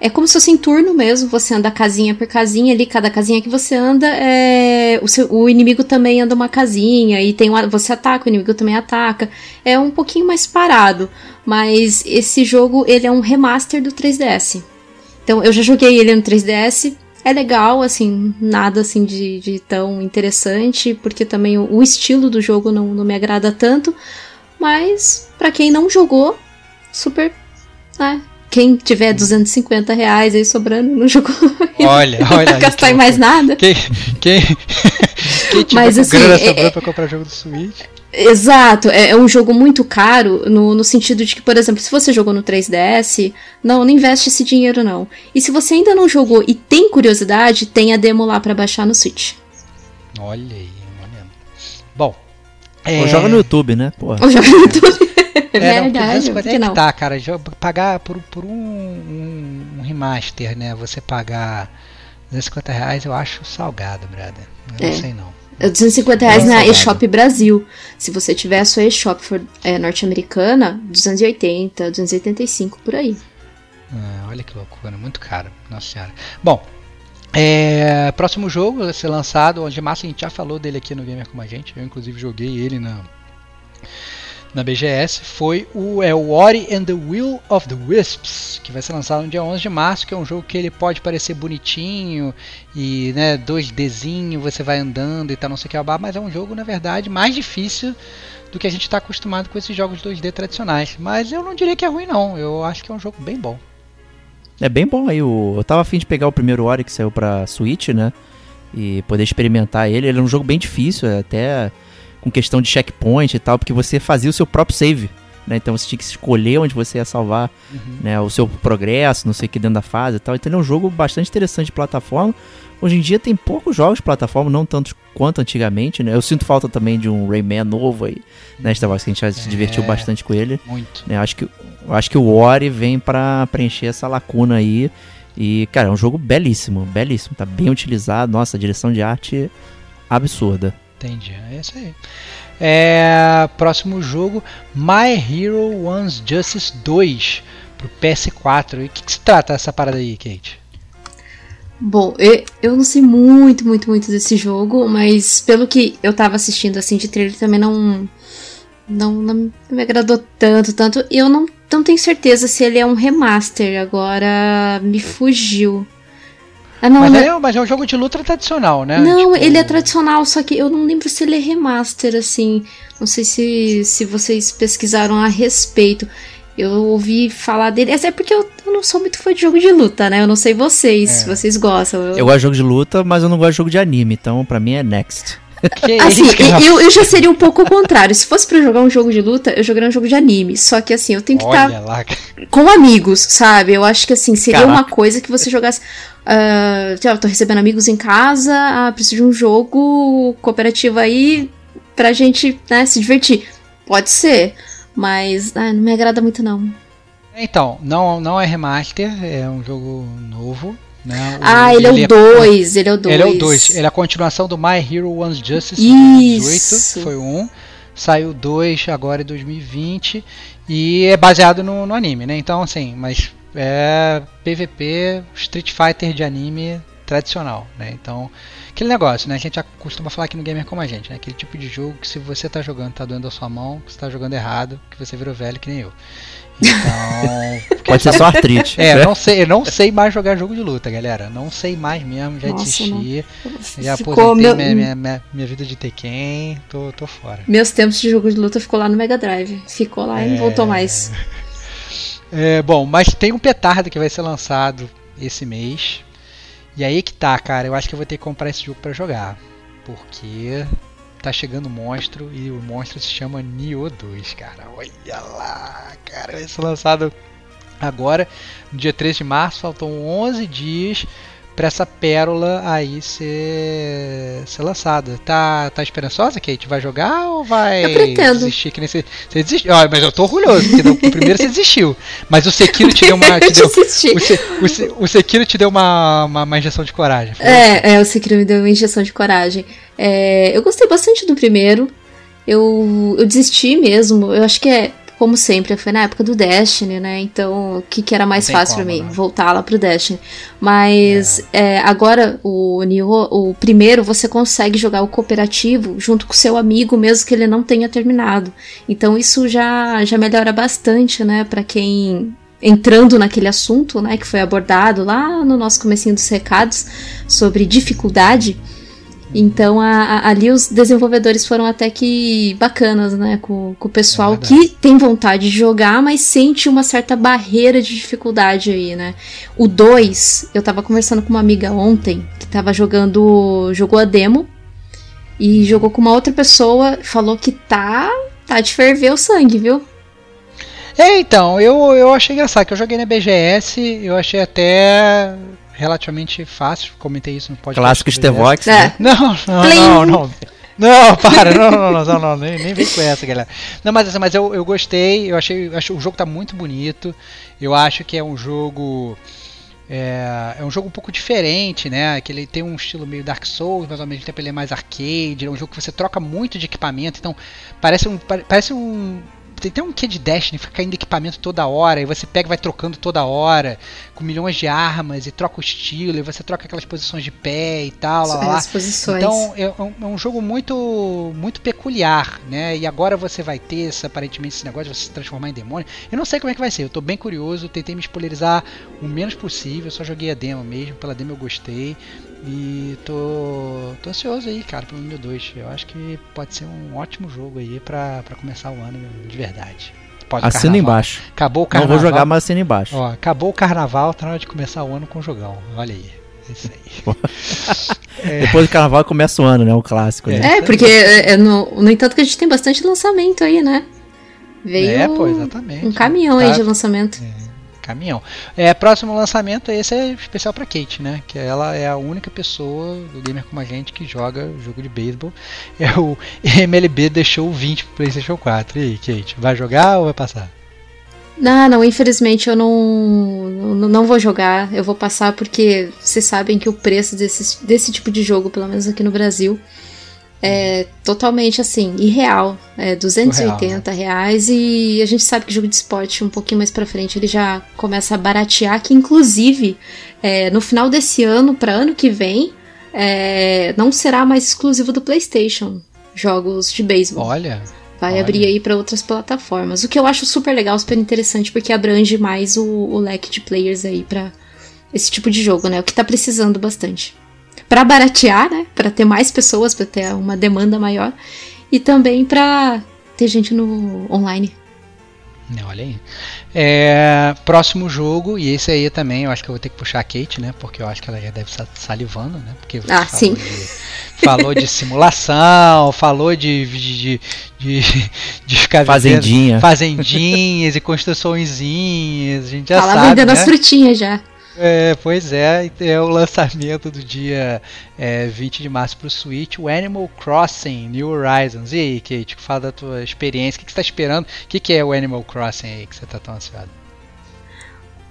é como se fosse em turno mesmo, você anda casinha por casinha ali, cada casinha que você anda, é, o, seu- o inimigo também anda uma casinha, e tem um, você ataca, o inimigo também ataca. É um pouquinho mais parado, mas esse jogo ele é um remaster do 3DS. Então eu já joguei ele no 3DS, é legal, assim, nada assim de, de tão interessante, porque também o, o estilo do jogo não, não me agrada tanto, mas pra quem não jogou, super, né? Quem tiver 250 reais aí sobrando no jogo, Olha, não olha. aí, gastar em mais nada. Quem, quem, quem tiver Mas, assim, grana é- sobrando é- pra comprar jogo do Switch. Exato, é, é um jogo muito caro no, no sentido de que, por exemplo, se você jogou no 3DS, não, não investe esse dinheiro não. E se você ainda não jogou e tem curiosidade, tem a demo lá pra baixar no Switch. Olha aí, olha. Bom. Ou joga no YouTube, né? Porra. Ou joga no YouTube. É É, não, verdade, é que não? tá, cara? Pagar por, por um, um, um remaster, né? Você pagar 250 reais, eu acho salgado, brother. Eu É. não sei não. É 250 reais Bem na eShop Brasil. Se você tiver a sua eShop é, norte-americana, 280, 285 por aí. Ah, olha que loucura, muito caro. Nossa senhora. Bom, é, próximo jogo a ser lançado, onde massa a gente já falou dele aqui no Gamer Como a Gente. Eu inclusive joguei ele na, na BGS. Foi o, é Ori and the Will of the Wisps, que vai ser lançado no dia 11 de março. Que é um jogo que ele pode parecer bonitinho e né, 2Dzinho, você vai andando e tal, não sei o que, mas é um jogo na verdade mais difícil do que a gente está acostumado com esses jogos 2D tradicionais. Mas eu não diria que é ruim, não. Eu acho que é um jogo bem bom. É bem bom aí. O... Eu tava afim de pegar o primeiro Ori que saiu pra Switch, né? E poder experimentar ele. Ele é um jogo bem difícil, é até com questão de checkpoint e tal, porque você fazia o seu próprio save. Né? Então você tinha que escolher onde você ia salvar né, o seu progresso, não sei o que dentro da fase e tal. Então ele é um jogo bastante interessante de plataforma. Hoje em dia tem poucos jogos de plataforma, não tantos quanto antigamente, né? Eu sinto falta também de um Rayman novo aí, né, Star Wars, que a gente já se divertiu É. bastante com ele. Muito. né? Acho que, eu acho que o Ori vem pra preencher essa lacuna aí. E, cara, é um jogo belíssimo, belíssimo. Tá bem utilizado. Nossa, direção de arte absurda. Entendi. É isso aí. É, próximo jogo, My Hero One's Justice 2 pro PS4. E o que, que se trata essa parada aí, Kate? Bom, eu, não sei muito, muito, muito desse jogo, mas pelo que eu tava assistindo assim de trailer também não não, não me agradou tanto, tanto. Eu não, não tenho certeza se ele é um remaster, agora me fugiu. Ah, não, mas, né? é, mas é um jogo de luta tradicional, né? Não, Tipo, ele é tradicional, só que eu não lembro se ele é remaster, assim. Não sei se, se vocês pesquisaram a respeito. Eu ouvi falar dele. É porque eu, eu não sou muito fã de jogo de luta, né? Eu não sei vocês, É. se vocês gostam. Eu- Eu gosto de jogo de luta, mas eu não gosto de jogo de anime, então pra mim é next. Que Assim, eu, eu já seria um pouco o contrário. Se fosse pra jogar um jogo de luta, eu jogaria um jogo de anime. Só que assim, eu tenho que estar cara. com amigos, sabe? Eu acho que assim, seria Caraca. uma coisa que você jogasse. lá, eu tô recebendo amigos em casa, ah, preciso de um jogo cooperativo aí pra gente né, se divertir. Pode ser, mas ah, não me agrada muito, não. Então, não, não é remaster, é um jogo novo. Né? O- Ah, ele, é o 2, ele é o 2. Ele é o 2. Ele é a continuação do My Hero One's Justice de Isso. 2018. Foi um. Saiu dois agora em 2020. E é baseado no, no anime, né? Então, assim, mas é PVP Street Fighter de anime tradicional, né? Então, aquele negócio, né? A gente costuma falar aqui no Gamer como a gente, né? Aquele tipo de jogo que se você tá jogando, tá doendo a sua mão, que você tá jogando errado, que você virou velho que nem eu. Então, Pode ser só artrite. é, né? eu não sei, eu não sei mais jogar jogo de luta, galera. Não sei mais mesmo, já Nossa, desisti. Já Ficou aposentei meu- minha, minha, minha, minha vida de Tekken, tô, tô fora. Meus tempos de jogo de luta ficou lá no Mega Drive. Ficou lá e não É. voltou mais. É, bom, mas tem um petardo que vai ser lançado esse mês. E aí que tá, cara, eu acho que eu vou ter que comprar esse jogo pra jogar. Porque tá chegando o monstro e o monstro se chama Nioh 2, cara. Olha lá, cara, vai ser lançado agora, no dia 3 de março, faltam 11 dias pra essa pérola aí ser, ser lançada. Tá, tá esperançosa, Kate? Vai jogar ou vai Eu pretendo. desistir? Que nem você, você desistiu? Ó, mas eu tô orgulhoso, porque no primeiro você desistiu. Mas o Sekiro te deu uma. Te eu deu, o, Se- o, o Sekiro te deu uma, uma, uma injeção de coragem. É, é, o Sekiro me deu uma injeção de coragem. É, eu gostei bastante do primeiro. Eu, eu desisti mesmo. Eu acho que é, como sempre, foi na época do Destiny, né? Então, o que, que era mais fácil pra como, mim? né? Voltar lá pro Destiny. Mas é, agora, o Nioh, o primeiro, você consegue jogar o cooperativo junto com o seu amigo, mesmo que ele não tenha terminado. Então, isso já, já melhora bastante, né? Pra quem entrando naquele assunto, né, que foi abordado lá no nosso comecinho dos recados sobre dificuldade. Então a- a- ali os desenvolvedores foram até que bacanas, né, com, com o pessoal É que tem vontade de jogar, mas sente uma certa barreira de dificuldade aí, né. O 2, eu tava conversando com uma amiga ontem que tava jogando, jogou a demo e jogou com uma outra pessoa, falou que tá tá de ferver o sangue, viu? É, então, eu, eu achei engraçado que eu joguei na BGS, eu achei até relativamente fácil, comentei isso no podcast. Clássico. Stevox, É. né? Não, não, Plim. não, não. Não, para, não, não, não, não, não, nem, nem vem com essa, galera. Não, mas assim, mas eu, eu gostei, eu achei, eu acho o jogo tá muito bonito. Eu acho que é um jogo é, é um jogo um pouco diferente, né? Que ele tem um estilo meio Dark Souls, mas ao mesmo tempo ele é mais arcade. É um jogo que você troca muito de equipamento, então parece um pare- parece um tem até um quê de Destiny, fica caindo equipamento toda hora, e você pega e vai trocando toda hora, com milhões de armas, e troca o estilo, e você troca aquelas posições de pé e tal, lá, lá. Então é um, é um jogo muito muito peculiar, né? E agora você vai ter esse, aparentemente esse negócio de você se transformar em demônio. Eu não sei como é que vai ser, eu tô bem curioso, tentei me spoilerizar o menos possível, só joguei a demo mesmo, pela demo eu gostei. E tô, tô ansioso aí, cara, pelo número 2. Eu acho que pode ser um ótimo jogo aí pra, pra começar o ano de verdade. Pode Assina embaixo. Acabou o Não carnaval. vou jogar, mas assina embaixo. Ó, acabou o carnaval, tá na hora de começar o ano com o jogão. Olha aí. É isso aí. Depois do carnaval começa o ano, né? O clássico, né? É, porque é, é, no, no entanto que a gente tem bastante lançamento aí, né? Veio É, pô, exatamente. um caminhão aí Tá. de lançamento. Caminhão. É, próximo lançamento, esse é especial pra Kate, né? Que ela é a única pessoa do gamer como a gente que joga jogo de beisebol. É o MLB deixou o 20 pro PlayStation 4. E aí, Kate, vai jogar ou vai passar? Não, não, infelizmente eu não, não, não vou jogar. Eu vou passar porque vocês sabem que o preço desse, desse tipo de jogo, pelo menos aqui no Brasil, é totalmente assim, irreal. É 280 reais e a gente sabe que jogo de esporte um pouquinho mais pra frente ele já começa a baratear, que inclusive é, no final desse ano para ano que vem é, não será mais exclusivo do PlayStation. Jogos de beisebol. Olha, Vai Olha. abrir aí para outras plataformas. O que eu acho super legal, super interessante, porque abrange mais o, o leque de players aí para esse tipo de jogo, né? O que tá precisando bastante. Pra baratear, né? Pra ter mais pessoas, pra ter uma demanda maior. E também pra ter gente no online. Olha aí. É, próximo jogo, e esse aí também eu acho que eu vou ter que puxar a Kate, né? Porque eu acho que ela já deve estar salivando, né? Porque ah, sim. De, falou de simulação, falou de, de, de, de ficar Fazendinha. fazendinhas e construçõezinhas. A gente já Fala sabe. vendendo né? as frutinhas já. É, pois é, é o lançamento do dia é, 20 de março para o Switch, o Animal Crossing New Horizons. E aí, Kate, fala da tua experiência, o que, que você está esperando? O que, que é o Animal Crossing aí que você está tão ansiado?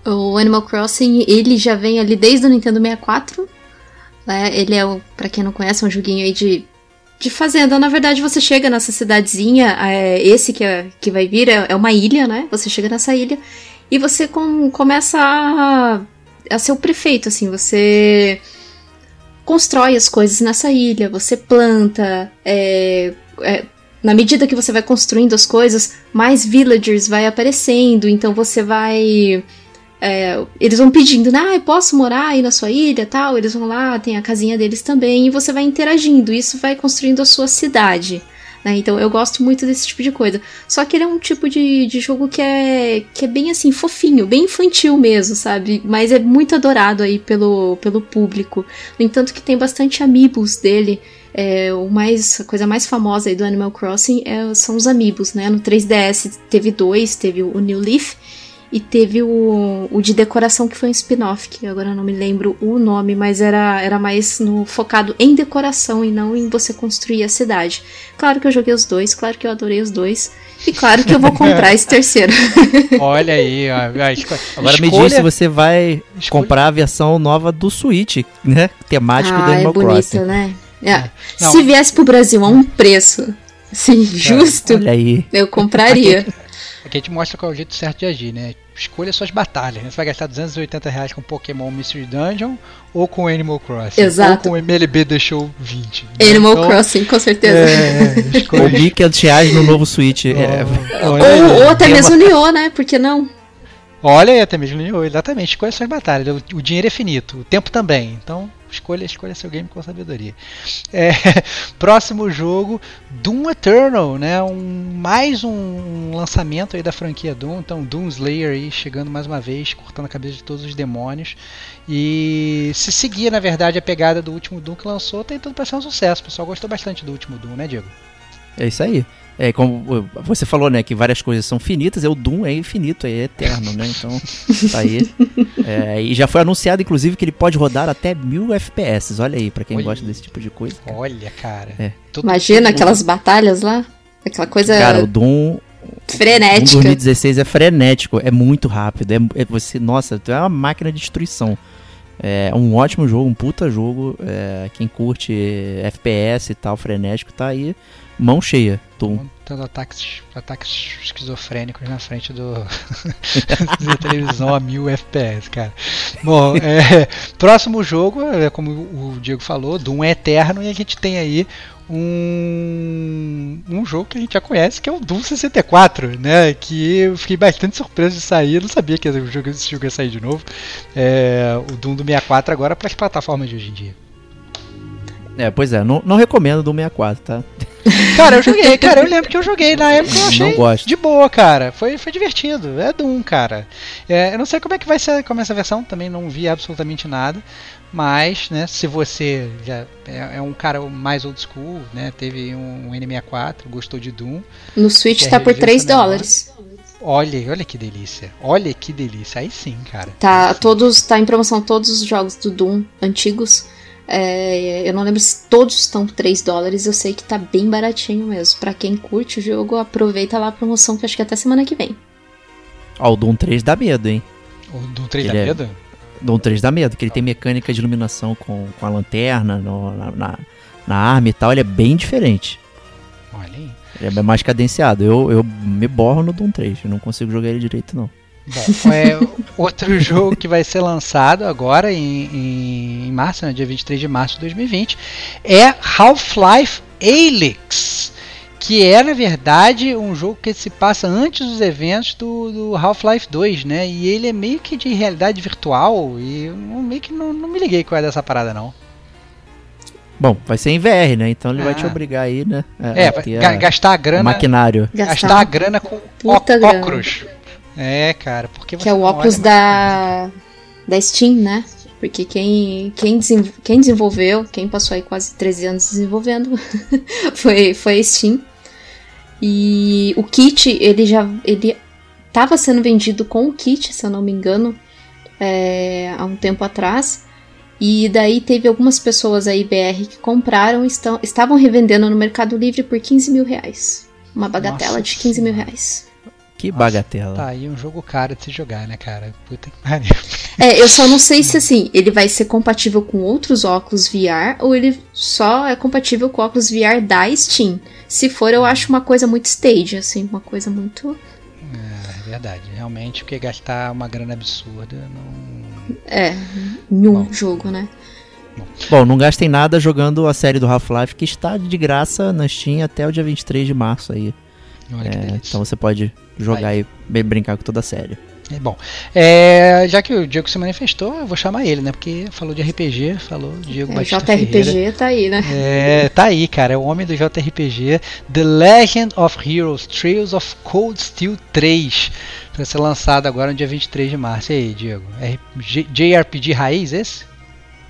O Animal Crossing, ele já vem ali desde o Nintendo 64. Né? Ele é, para quem não conhece, um joguinho aí de, de fazenda. Na verdade, você chega nessa cidadezinha, é, esse que, é, que vai vir é, é uma ilha, né? Você chega nessa ilha e você com, começa a a ser o prefeito, assim, você constrói as coisas nessa ilha, você planta, é, é, na medida que você vai construindo as coisas, mais villagers vai aparecendo, então você vai. É, eles vão pedindo, né? Ah, eu posso morar aí na sua ilha tal. Eles vão lá, tem a casinha deles também, e você vai interagindo. Isso vai construindo a sua cidade. Né? Então eu gosto muito desse tipo de coisa. Só que ele é um tipo de, de jogo que é, que é bem assim, fofinho, bem infantil mesmo, sabe? Mas é muito adorado aí pelo, pelo público. No entanto, que tem bastante amiibos dele. É, o mais, a coisa mais famosa aí do Animal Crossing é, são os amiibos, né? No 3DS teve dois, teve o New Leaf e teve o, o de decoração que foi um spin-off, que agora não me lembro o nome, mas era, era mais no, focado em decoração e não em você construir a cidade. Claro que eu joguei os dois, claro que eu adorei os dois. E claro que eu vou comprar esse terceiro. Olha aí, ó, Agora me diz se você vai escolha... comprar a versão nova do Switch, né? Temático ah, do Animal é bonito, Crossing. né? É. Se viesse pro Brasil a um preço assim, justo, aí. eu compraria. Aqui a gente mostra qual é o jeito certo de agir, né? Escolha suas batalhas. Né? Você vai gastar 280 reais com Pokémon Mystery Dungeon ou com Animal Crossing? Exato. Ou com MLB The Show 20. Né? Animal então, Crossing, com certeza. É, escolha... Ou 1.500 reais no novo Switch. É. Ou, ou, até mesmo Nioh, né? Por que não? Olha aí, até mesmo Nioh, exatamente. Escolha suas batalhas. O, o dinheiro é finito, o tempo também. Então, escolha, escolha seu game com sabedoria. É, próximo jogo, Doom Eternal, né? Um, mais um lançamento aí da franquia Doom. Então, Doom Slayer aí chegando mais uma vez, cortando a cabeça de todos os demônios. E se seguir, na verdade, a pegada do último Doom que lançou, tem tudo para ser um sucesso. O pessoal gostou bastante do último Doom, né, Diego? É isso aí. É, como você falou, né, que várias coisas são finitas, é o Doom é infinito, é eterno, né? Então, tá aí. É, e já foi anunciado, inclusive, que ele pode rodar até mil FPS. Olha aí, para quem Olha. gosta desse tipo de coisa. Cara. Olha, cara. É. Imagina aquelas batalhas lá. Aquela coisa Cara, o Doom. O frenética. Doom 2016 é frenético, é muito rápido. É, é você, nossa, tu é uma máquina de destruição. É um ótimo jogo, um puta jogo. é, quem curte FPS e tal, frenético, tá aí, mão cheia. Doom. Tendo ataques, ataques esquizofrênicos na frente do da televisão a mil FPS, cara. Bom, é, próximo jogo, é, como o Diego falou, Doom eterno e a gente tem aí um, um jogo que a gente já conhece, que é o Doom 64, né? Que eu fiquei bastante surpreso de sair, eu não sabia que esse jogo, esse jogo ia sair de novo. É, o Doom do 64 agora para as plataformas de hoje em dia. É, pois é, não, não recomendo do 64, tá? Cara, eu joguei, cara, eu lembro que eu joguei na época, eu achei de boa, cara. Foi, foi divertido, é Doom, cara. É, eu não sei como é que vai ser como essa versão, também não vi absolutamente nada. Mas, né, se você já é, é um cara mais old school, né, teve um, um N64, gostou de Doom, No Switch tá a por 3 revista menor. dólares. olha, olha que delícia. Olha que delícia. Aí sim, cara. Tá, todos, tá em promoção todos os jogos do Doom antigos. É, eu não lembro se todos estão por 3 dólares, eu sei que tá bem baratinho mesmo. Pra quem curte o jogo, aproveita lá a promoção que acho que é até semana que vem. Ó, o Doom 3 dá medo, hein? O Doom 3 da Ele é- medo? Doom 3 dá medo, que ele tem mecânica de iluminação com, com a lanterna no- na, na, na arma e tal, ele é bem diferente. Olha aí. Ele é mais cadenciado. Eu, eu me borro no Doom 3, eu não consigo jogar ele direito, não. Bom, é, outro jogo que vai ser lançado agora em, em, em março, né, dia 23 de março de 2020, é Half-Life Alyx, que é, na verdade, um jogo que se passa antes dos eventos do, do Half-Life 2, né? E ele é meio que de realidade virtual e eu meio que não, não me liguei com essa parada, não. Bom, vai ser em VR, né? Então ele Ah. vai te obrigar aí, né? a- É, a a- gastar a o grana, maquinário. gastar a grana com óculos. É, cara, porque Que é o óculos da, da Steam, né? Porque quem, quem, quem desenvolveu, quem passou aí quase 13 anos desenvolvendo, foi, foi a Steam. E o kit, ele já ele tava sendo vendido com o kit, se eu não me engano, é, há um tempo atrás. E daí teve algumas pessoas aí BR que compraram e estão, estavam revendendo no Mercado Livre por 15 mil reais. Uma bagatela Nossa de 15 mil reais. Que Nossa, bagatela. Tá aí um jogo caro de se jogar, né, cara? Puta que pariu. É, eu só não sei se assim, ele vai ser compatível com outros óculos VR ou ele só é compatível com óculos VR da Steam. Se for, eu acho uma coisa muito stage, assim, uma coisa muito. É verdade, realmente, porque gastar uma grana absurda não. É, em um Bom. jogo, né? Bom, não gastem nada jogando a série do Half-Life que está de graça na Steam até o dia 23 de março aí. Olha que É, delícia. então você pode jogar aí, bem brincar com toda a série. É bom. É, já que o Diego se manifestou, eu vou chamar ele, né? Porque falou de RPG, falou Diego É, Batista Ferreira. JRPG tá aí, né? É, tá aí, cara. É o homem do JRPG. The Legend of Heroes Trails of Cold Steel 3. Vai ser lançado agora no dia 23 de março. E aí, Diego? RPG JRPG raiz esse?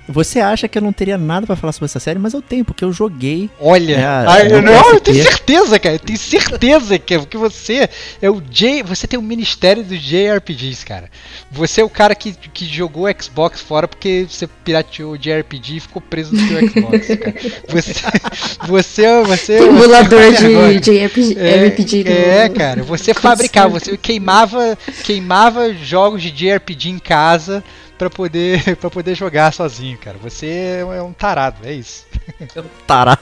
Você acha que eu não teria nada pra falar sobre essa série, mas eu tenho, porque eu joguei. Olha, É, ah, é eu, um não, eu tenho certeza, cara. Eu tenho certeza que, que você é o J. Você tem o ministério dos JRPGs, cara. Você é o cara que, que jogou o Xbox fora porque você pirateou o JRPG e ficou preso no seu Xbox, cara. Você, você, você, Emulador você agora. de, de RPG, É, RPG é, cara, você fabricava, você queimava, queimava jogos de JRPG em casa pra poder, pra poder jogar sozinho, cara. Você é um tarado, é isso. Tarado.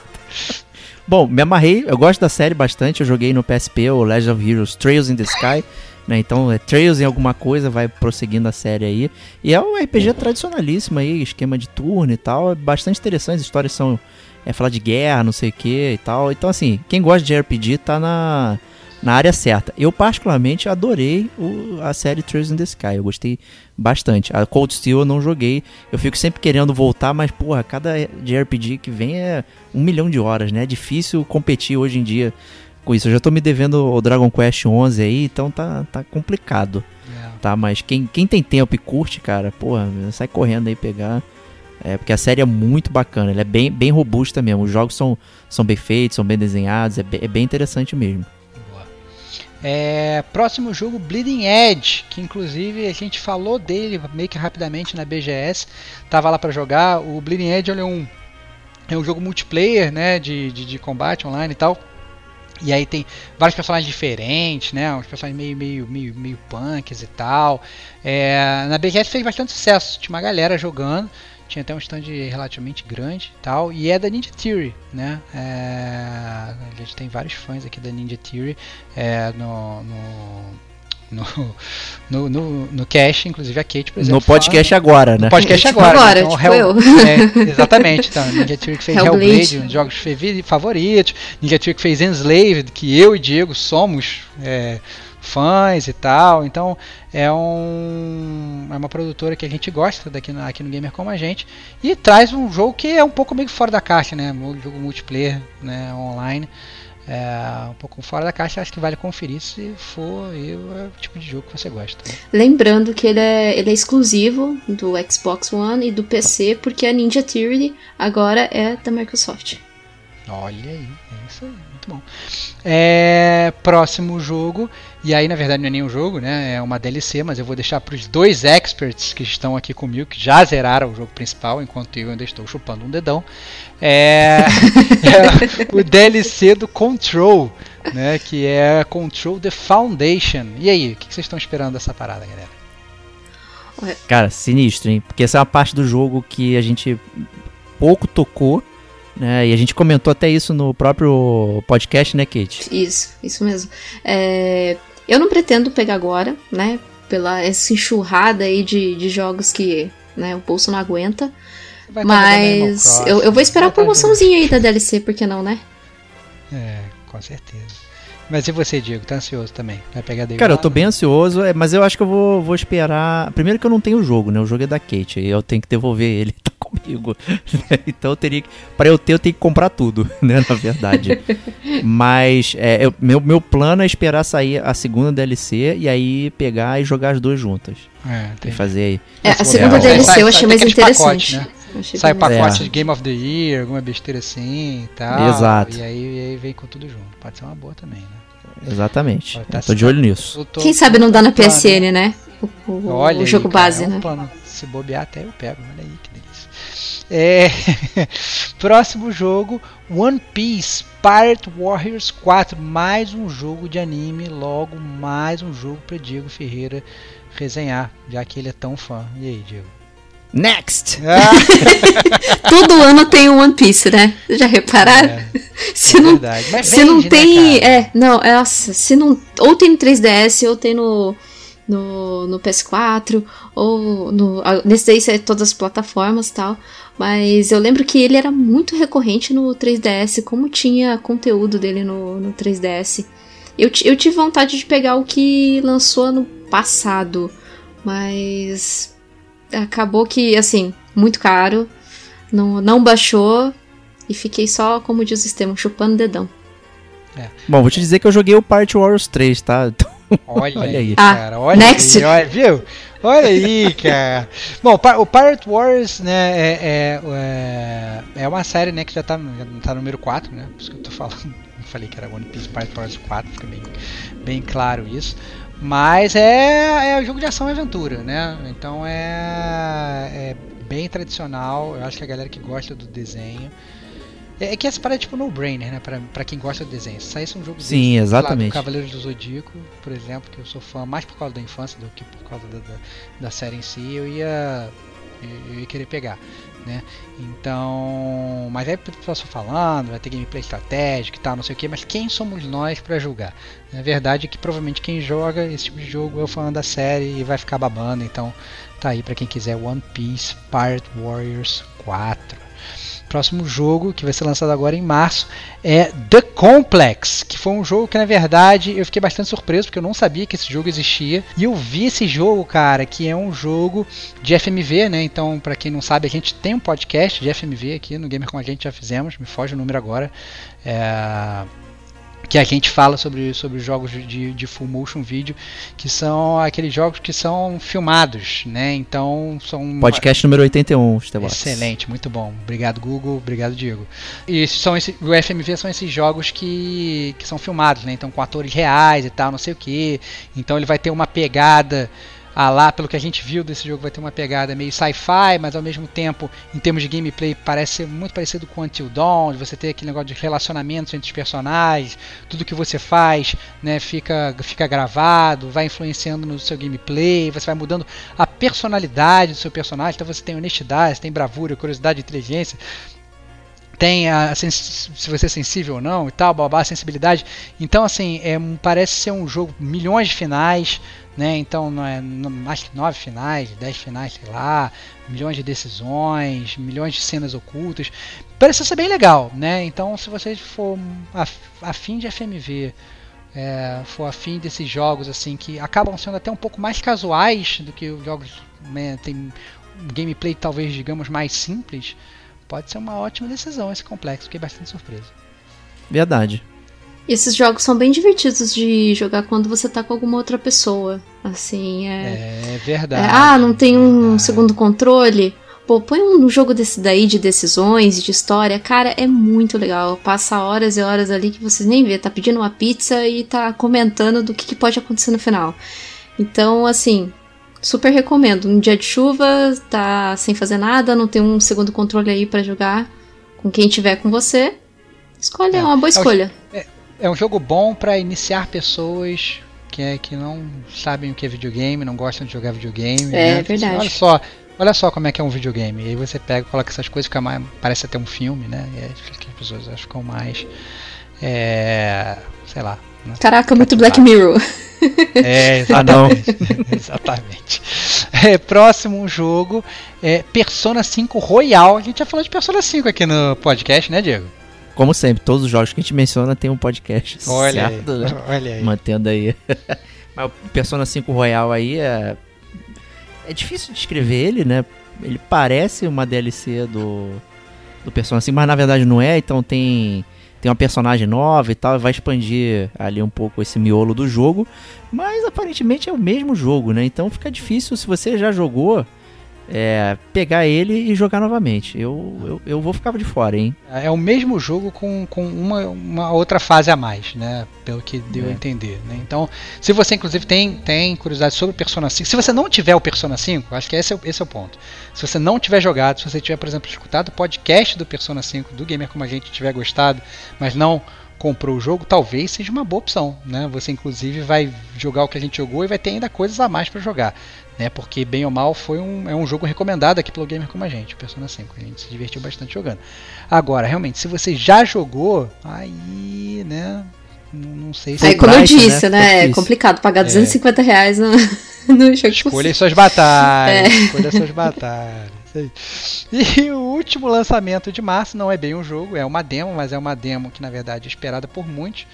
Bom, me amarrei, eu gosto da série bastante, eu joguei no PSP o Legend of Heroes Trails in the Sky, né? Então é Trails em alguma coisa, vai prosseguindo a série aí. E é um RPG tradicionalíssimo aí, esquema de turno e tal, é bastante interessante, as histórias são é falar de guerra, não sei o que e tal. Então assim, quem gosta de RPG tá na na área certa. Eu particularmente adorei o- a série Trails in the Sky, eu gostei bastante. A Cold Steel eu não joguei, eu fico sempre querendo voltar, mas porra, cada JRPG que vem é um milhão de horas, né? É difícil competir hoje em dia com isso. Eu já tô me devendo o Dragon Quest 11 aí, então tá, tá complicado, tá? Mas quem, quem tem tempo e curte, cara, porra, sai correndo aí pegar. É, porque a série é muito bacana, ela é bem, bem robusta mesmo. Os jogos são, são bem feitos, são bem desenhados, é bem, é bem interessante mesmo. É, próximo jogo, Bleeding Edge, que inclusive a gente falou dele meio que rapidamente na BGS. Tava lá pra jogar. O Bleeding Edge é um, é um jogo multiplayer, né, de, de, de combate online e tal. E aí tem vários personagens diferentes, né? Uns personagens meio, meio, meio, meio punks e tal. É, na BGS fez bastante sucesso. Tinha uma galera jogando. Tinha até um stand relativamente grande e tal. E é da Ninja Theory, né? É, a gente tem vários fãs aqui da Ninja Theory é, no, no, no, no, no, no cast, inclusive a Kate, por exemplo. no podcast fala- agora, né? no podcast Tipo agora. agora? Então, tipo Hell- eu. é, exatamente. Então, Ninja Theory que fez Hellblade. Hellblade, um dos jogos favoritos. Ninja Theory que fez Enslaved, que eu e Diego somos é, fãs e tal. Então, é, um, é uma produtora que a gente gosta daqui no, aqui no Gamer Como a Gente. E traz um jogo que é um pouco meio fora da caixa, né? Um jogo multiplayer né, online. É, um pouco fora da caixa, acho que vale conferir se for é o tipo de jogo que você gosta. né? Lembrando que ele é, ele é exclusivo do Xbox One e do PC, porque a Ninja Theory agora é da Microsoft. Olha aí, é isso aí, muito bom. É, próximo jogo, e aí na verdade não é nem um jogo, né? É uma DLC, mas eu vou deixar para os dois experts que estão aqui comigo, que já zeraram o jogo principal, enquanto eu ainda estou chupando um dedão. É, é o DLC do Control, né? Que é Control The Foundation. E aí, o que vocês estão esperando dessa parada, galera? Cara, sinistro, hein? Porque essa é uma parte do jogo que a gente pouco tocou, né? E a gente comentou até isso no próprio podcast, né, Kate? Isso, isso mesmo. É, eu não pretendo pegar agora, né? Pela essa enxurrada aí de, de jogos que né, o bolso não aguenta. Vai Animal Mas eu, eu vou esperar a vai estar promoçãozinha aí da DLC, por que não, né? É, com certeza. Mas e você, Diego? Tá ansioso também? Vai pegar Day Cara, eu tô bem ansioso, é, mas eu acho que eu vou, vou esperar. Primeiro que eu não tenho o jogo, né? O jogo é da Kate, e eu tenho que devolver ele, tá comigo. então eu teria que. Pra eu ter, eu tenho que comprar tudo, né? Na verdade. mas é, eu- meu, meu plano é esperar sair a segunda DLC e aí pegar e jogar as duas juntas. É, E tem. fazer aí. É, a segunda sai- DLC sai- eu achei sai mais interessante. né? Eu achei Sai pacote É. de Game of the Year, alguma besteira assim e tal. Exato. E aí, e aí vem com tudo junto. Pode ser uma boa também, né? Exatamente. Tá tô de olho nisso. Tô- Quem sabe não dá na. PSN, né? O, o- Olha o aí, jogo cara, base, é um né? plano. Se bobear até eu pego, olha aí que delícia. É... Próximo jogo, One Piece Pirate Warriors 4, mais um jogo de anime, logo mais um jogo para Diego Ferreira resenhar, já que ele é tão fã. E aí, Diego? Next! Ah, Todo ano tem um One Piece, né? Já repararam? é, se é não, verdade. Mas se não vende, né, tem. cara? é, não, é, nossa, se não. Ou tem no 3DS, ou tem no. No, no PS4, ou no. Nesse daí é todas as plataformas e tal. Mas eu lembro que ele era muito recorrente no 3DS, como tinha conteúdo dele no, no 3DS. Eu, eu tive vontade de pegar o que lançou ano passado, mas acabou que, assim, muito caro, não, não baixou e fiquei só, como diz o sistema, chupando o dedão. Bom, vou te dizer que eu joguei o Party Warriors 3, tá? Então, Olha, Olha aí, cara. Olha next. aí, olha, viu? Olha aí, cara. Bom, o Pirate Wars, né, é, é, é, é uma série, né, que já tá, no- já tá no número 4, né? Por isso que eu tô falando. Eu falei que era One Piece Pirate Wars 4, fica bem, bem claro isso. Mas é, é um jogo de ação e aventura, né? Então é, é bem tradicional. Eu acho que a galera que gosta do desenho. É, é que essa parada é tipo no-brainer, né? Pra, pra quem gosta do desenho. Se saísse um jogo Sim, desse, sei lá, exatamente. do Cavaleiros do Zodíaco, por exemplo, que eu sou fã mais por causa da infância do que por causa da, da, da série em si, eu ia, eu ia querer pegar, né? Então, mas aí o pessoal só falando, vai ter gameplay estratégico e tal, não sei o que, mas quem somos nós pra julgar? Na verdade é que provavelmente quem joga esse tipo de jogo é o fã da série e vai ficar babando, então tá aí pra quem quiser One Piece Pirate Warriors 4. Próximo jogo, que vai ser lançado agora em março, é The Complex, que foi um jogo que na verdade eu fiquei bastante surpreso porque eu não sabia que esse jogo existia. E eu vi esse jogo, cara, que é um jogo de FMV, né? Então, pra quem não sabe, a gente tem um podcast de FMV aqui no Gamer com a gente já fizemos, me foge o número agora. É, que a gente fala sobre, sobre jogos de, de full motion video, que são aqueles jogos que são filmados, né? Então são podcast número 81, Estevox. Excelente, muito bom. Obrigado, Google. Obrigado, Diego. E são esse, o FMV são esses jogos que, que são filmados, né? Então, com atores reais e tal, não sei o que. Então, ele vai ter uma pegada. Ah, lá, pelo que a gente viu desse jogo, vai ter uma pegada meio sci-fi, mas ao mesmo tempo, em termos de gameplay, parece ser muito parecido com Until Dawn. Você ter aquele negócio de relacionamentos entre os personagens, tudo que você faz né, fica, fica gravado, vai influenciando no seu gameplay, você vai mudando a personalidade do seu personagem. Então você tem honestidade, você tem bravura, curiosidade, inteligência. Tem a se você é sensível ou não e tal, babá, sensibilidade. Então, assim, é, parece ser um jogo milhões de finais, né? Então, não é, não, acho que nove finais, dez finais, sei lá, milhões de decisões, milhões de cenas ocultas. Parece ser bem legal, né? Então, se você for af- afim de FMV, é, for afim desses jogos assim que acabam sendo até um pouco mais casuais do que os jogos né, tem gameplay talvez digamos mais simples pode ser uma ótima decisão esse complexo fiquei bastante surpreso Verdade. E esses jogos são bem divertidos de jogar quando você tá com alguma outra pessoa. Assim, é. é verdade É, ah, não tem um verdade. segundo controle? Pô, põe um jogo desse daí de decisões, de história. Cara, é muito legal. Passa horas e horas ali que vocês nem vê. Tá pedindo uma pizza e tá comentando do que, que pode acontecer no final. Então, assim, super recomendo. Um dia de chuva, tá sem fazer nada, não tem um segundo controle aí pra jogar com quem tiver com você. Escolha, é É. uma boa É o- escolha. é um jogo bom para iniciar pessoas que, é, que não sabem o que é videogame não gostam de jogar videogame É, né? verdade. olha só olha só como é que é um videogame e aí você pega coloca essas coisas fica mais parece até um filme né e aí as pessoas ficam mais é, sei lá né? Caraca, muito Black. Mirror. É, Ah, exatamente. exatamente. É, próximo jogo é Persona 5 Royal. A gente já falou de Persona 5 aqui no podcast, né, Diego? como sempre, todos os jogos que a gente menciona tem um podcast Olha certo, aí, né? olha aí. Mantendo aí. Mas o Persona 5 Royal aí é. É difícil descrever ele, né? Ele parece uma DLC do, do Persona 5, mas na verdade não é, então tem. Tem uma personagem nova e tal, vai expandir ali um pouco esse miolo do jogo. Mas aparentemente é o mesmo jogo, né? Então fica difícil se você já jogou. É, pegar ele e jogar novamente. Eu, eu, eu vou ficar de fora, hein? É o mesmo jogo com, com uma, uma outra fase a mais, né? Pelo que deu É. a entender. Né? Então, se você inclusive tem, tem curiosidade sobre o Persona 5, se você não tiver o Persona 5, acho que esse é, o- esse é o ponto. Se você não tiver jogado, se você tiver, por exemplo, escutado o podcast do Persona 5 do Gamer Como a Gente tiver gostado, mas não comprou o jogo, talvez seja uma boa opção, né? Você inclusive vai jogar o que a gente jogou e vai ter ainda coisas a mais para jogar, né? Porque bem ou mal foi um, é um jogo recomendado aqui pelo Gamer Como a Gente, o Persona 5. A gente se divertiu bastante jogando. Agora, realmente, se você já jogou, aí, né? Não, não sei se Aí, como eu price, né? disse, né? É complicado pagar 250 reais no, no jogo. Escolha as suas batalhas. É. Escolha as suas batalhas. E o último lançamento de março não é bem um jogo, é uma demo, mas é uma demo que na verdade é esperada por muitos.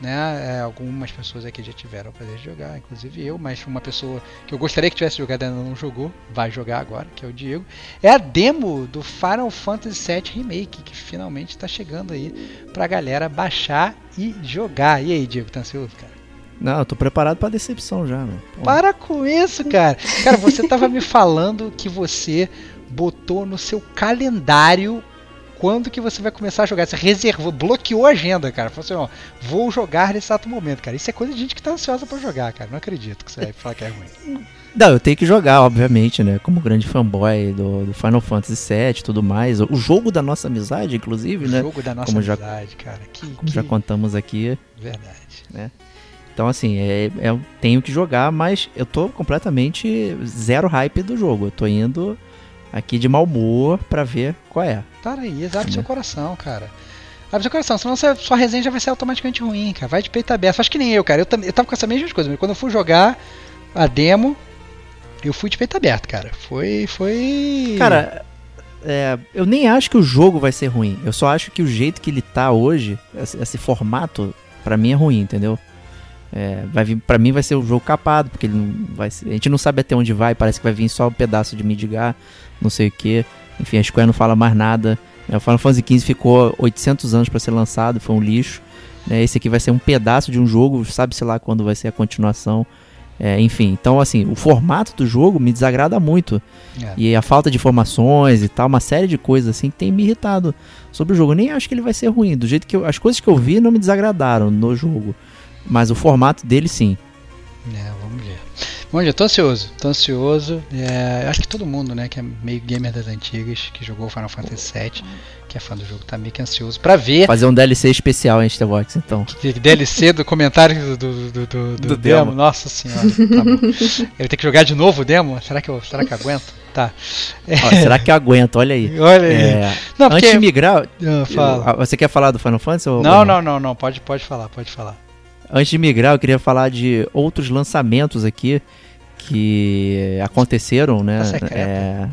Né? É, algumas pessoas aqui já tiveram o prazer de jogar, inclusive eu, mas uma pessoa que eu gostaria que tivesse jogado ainda não jogou, vai jogar agora, que é o Diego. É a demo do Final Fantasy VII Remake, que finalmente está chegando aí pra galera baixar e jogar. E aí, Diego, tá ansioso, cara? Não, eu tô preparado pra decepção já, meu. Pô, Para com isso, cara. Cara, você tava me falando que você botou no seu calendário quando que você vai começar a jogar. Você reservou, bloqueou a agenda, cara. Falou assim, ó, vou jogar nesse exato momento, cara. Isso é coisa de gente que tá ansiosa pra jogar, cara. Não acredito que você vai falar que é ruim. Não, eu tenho que jogar, obviamente, né? Como grande fanboy do, do Final Fantasy VII e tudo mais. O jogo da nossa amizade, inclusive, O né? jogo da nossa Como já- amizade, cara. Que, Como que já contamos aqui. verdade. Então, assim, é, é- eu tenho que jogar, mas eu tô completamente zero hype do jogo. Eu tô indo aqui de mau humor pra ver qual é. Para aí, abre Né? seu coração, cara. Abre seu coração, senão você- sua resenha já vai ser automaticamente ruim, cara. Vai de peito aberto. Faz que nem eu, cara. Eu, eu tava com essa mesma coisa. mas Quando eu fui jogar a demo, eu fui de peito aberto, cara. Foi. Foi. Cara, é, eu nem acho que o jogo vai ser ruim. Eu só acho que o jeito que ele tá hoje, esse, esse formato, pra mim é ruim, entendeu? É, vai vir, pra mim vai ser um jogo capado, porque ele não vai a gente não sabe até onde vai, parece que vai vir só um pedaço de Midgar, não sei o que. Enfim, a Square não fala mais nada. né? O Final Fantasy XV ficou 800 anos pra ser lançado, foi um lixo. né? Esse aqui vai ser um pedaço de um jogo, sabe-se lá quando vai ser a continuação. É, enfim, então assim, o formato do jogo me desagrada muito. É. E a falta de informações e tal, uma série de coisas assim que tem me irritado sobre o jogo. Eu nem acho que ele vai ser ruim. Do jeito que eu, as coisas que eu vi não me desagradaram no jogo. Mas o formato dele sim. É, vamos ver. Bom dia, tô ansioso, tô ansioso. É, acho que todo mundo, né, que é meio gamer das antigas, que jogou Final Fantasy VII, que é fã do jogo, tá meio que ansioso pra ver Fazer um DLC especial em Star Wars, então. que DLC do comentário do, do, do, do- demo. demo. Nossa senhora, tá bom. Eu tenho que jogar de novo o demo? Será que eu, será que eu aguento? Tá. Ó, será que eu aguento? Olha aí. Olha aí. É, não, porque... Antes de migrar. Ah, eu- você quer falar do Final Fantasy? Ou, Não, não, não, não, pode, pode falar, pode falar. Antes de migrar, eu queria falar de outros lançamentos aqui que aconteceram, né? Tá? É,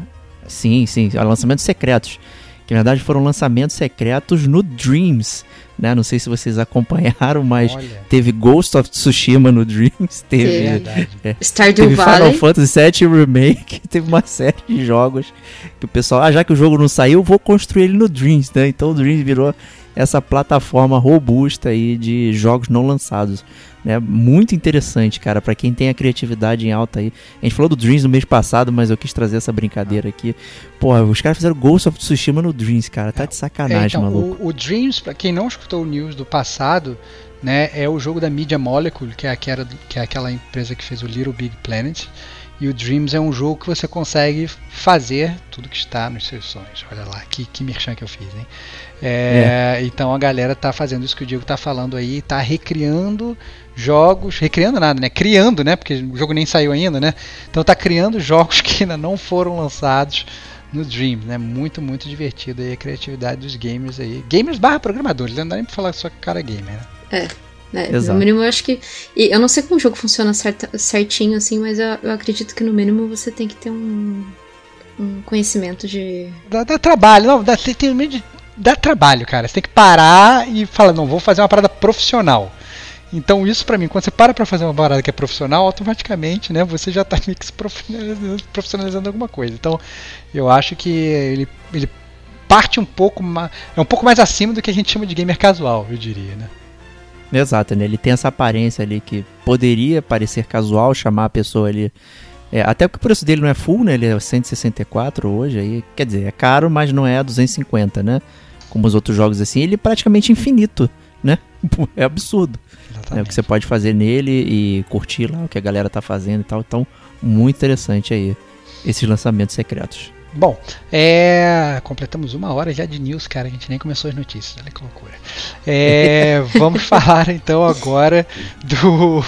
sim, sim, lançamentos secretos. Que na verdade foram lançamentos secretos no Dreams, né? Não sei se vocês acompanharam, mas Olha, teve Ghost of Tsushima no Dreams, é teve, verdade. Stardew teve Final. Fantasy VII Remake, teve uma série de jogos que o pessoal, ah, já que o jogo não saiu, vou construir ele no Dreams, né? Então o Dreams virou essa plataforma robusta aí de jogos não lançados, né? Muito interessante, cara, pra quem tem a criatividade em alta aí. A gente falou do Dreams no mês passado, mas eu quis trazer essa brincadeira aqui. Porra, os caras fizeram Ghost of Tsushima no Dreams, cara, tá de É, sacanagem, então, maluco. o, o Dreams, pra quem não escutou o news do passado, né, é o jogo da Media Molecule, que é, aquela, que é aquela empresa que fez o Little Big Planet. E o Dreams é um jogo que você consegue fazer tudo que está nos seus sonhos. Olha lá, que, que merchan que eu fiz, hein? É, Então a galera tá fazendo isso que o Diego tá falando aí, tá recriando jogos, recriando nada, né? Criando, né? Porque o jogo nem saiu ainda, né? Então tá criando jogos que ainda não foram lançados no Dreams, né? Muito, muito divertido aí a criatividade dos gamers aí. Gamers barra programadores, né? não dá nem pra falar só que o cara é gamer, né? né? Exato. No mínimo, eu acho que. e eu não sei como o jogo funciona certa- certinho, assim, mas eu, eu acredito que no mínimo você tem que ter um, um conhecimento de. Dá, dá trabalho, não, dá, tem, tem, meio de- dá trabalho, cara. Você tem que parar e falar, não, vou fazer uma parada profissional. Então isso pra mim, quando você para pra fazer uma parada que é profissional, automaticamente, né, você já tá meio que se profissionalizando, alguma coisa. Então, eu acho que ele, ele parte um pouco, ma- é um pouco mais acima do que a gente chama de gamer casual, eu diria, né? Exato, né? Ele tem essa aparência ali que poderia parecer casual, chamar a pessoa ali. É, até porque o preço dele não é full, né? Ele é 164 hoje, aí, quer dizer, é caro, mas não é 250, né? Como os outros jogos assim, ele é praticamente infinito, né? É absurdo. né? O que você pode fazer nele e curtir lá o que a galera tá fazendo e tal. Então, muito interessante aí esses lançamentos secretos. Bom, é, completamos uma hora já de news, cara. A gente nem começou as notícias, olha que loucura. É, vamos falar então agora do,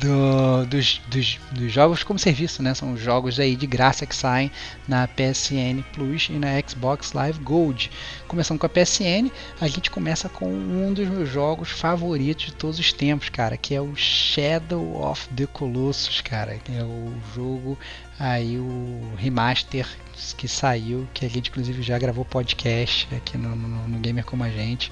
do- dos, dos- dos jogos como serviço, né? São jogos aí de graça que saem na PSN Plus e na Xbox Live Gold. Começando com a PSN, a gente começa com um dos meus jogos favoritos de todos os tempos, cara, que é o Shadow of the Colossus, cara. É o jogo aí o remaster que saiu, que a gente inclusive já gravou podcast aqui no, no, no Gamer Como a Gente.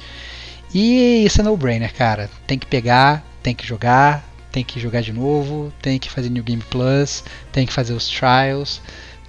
E isso é no-brainer, cara. Tem que pegar, tem que jogar, tem que jogar de novo, tem que fazer New Game Plus, tem que fazer os trials,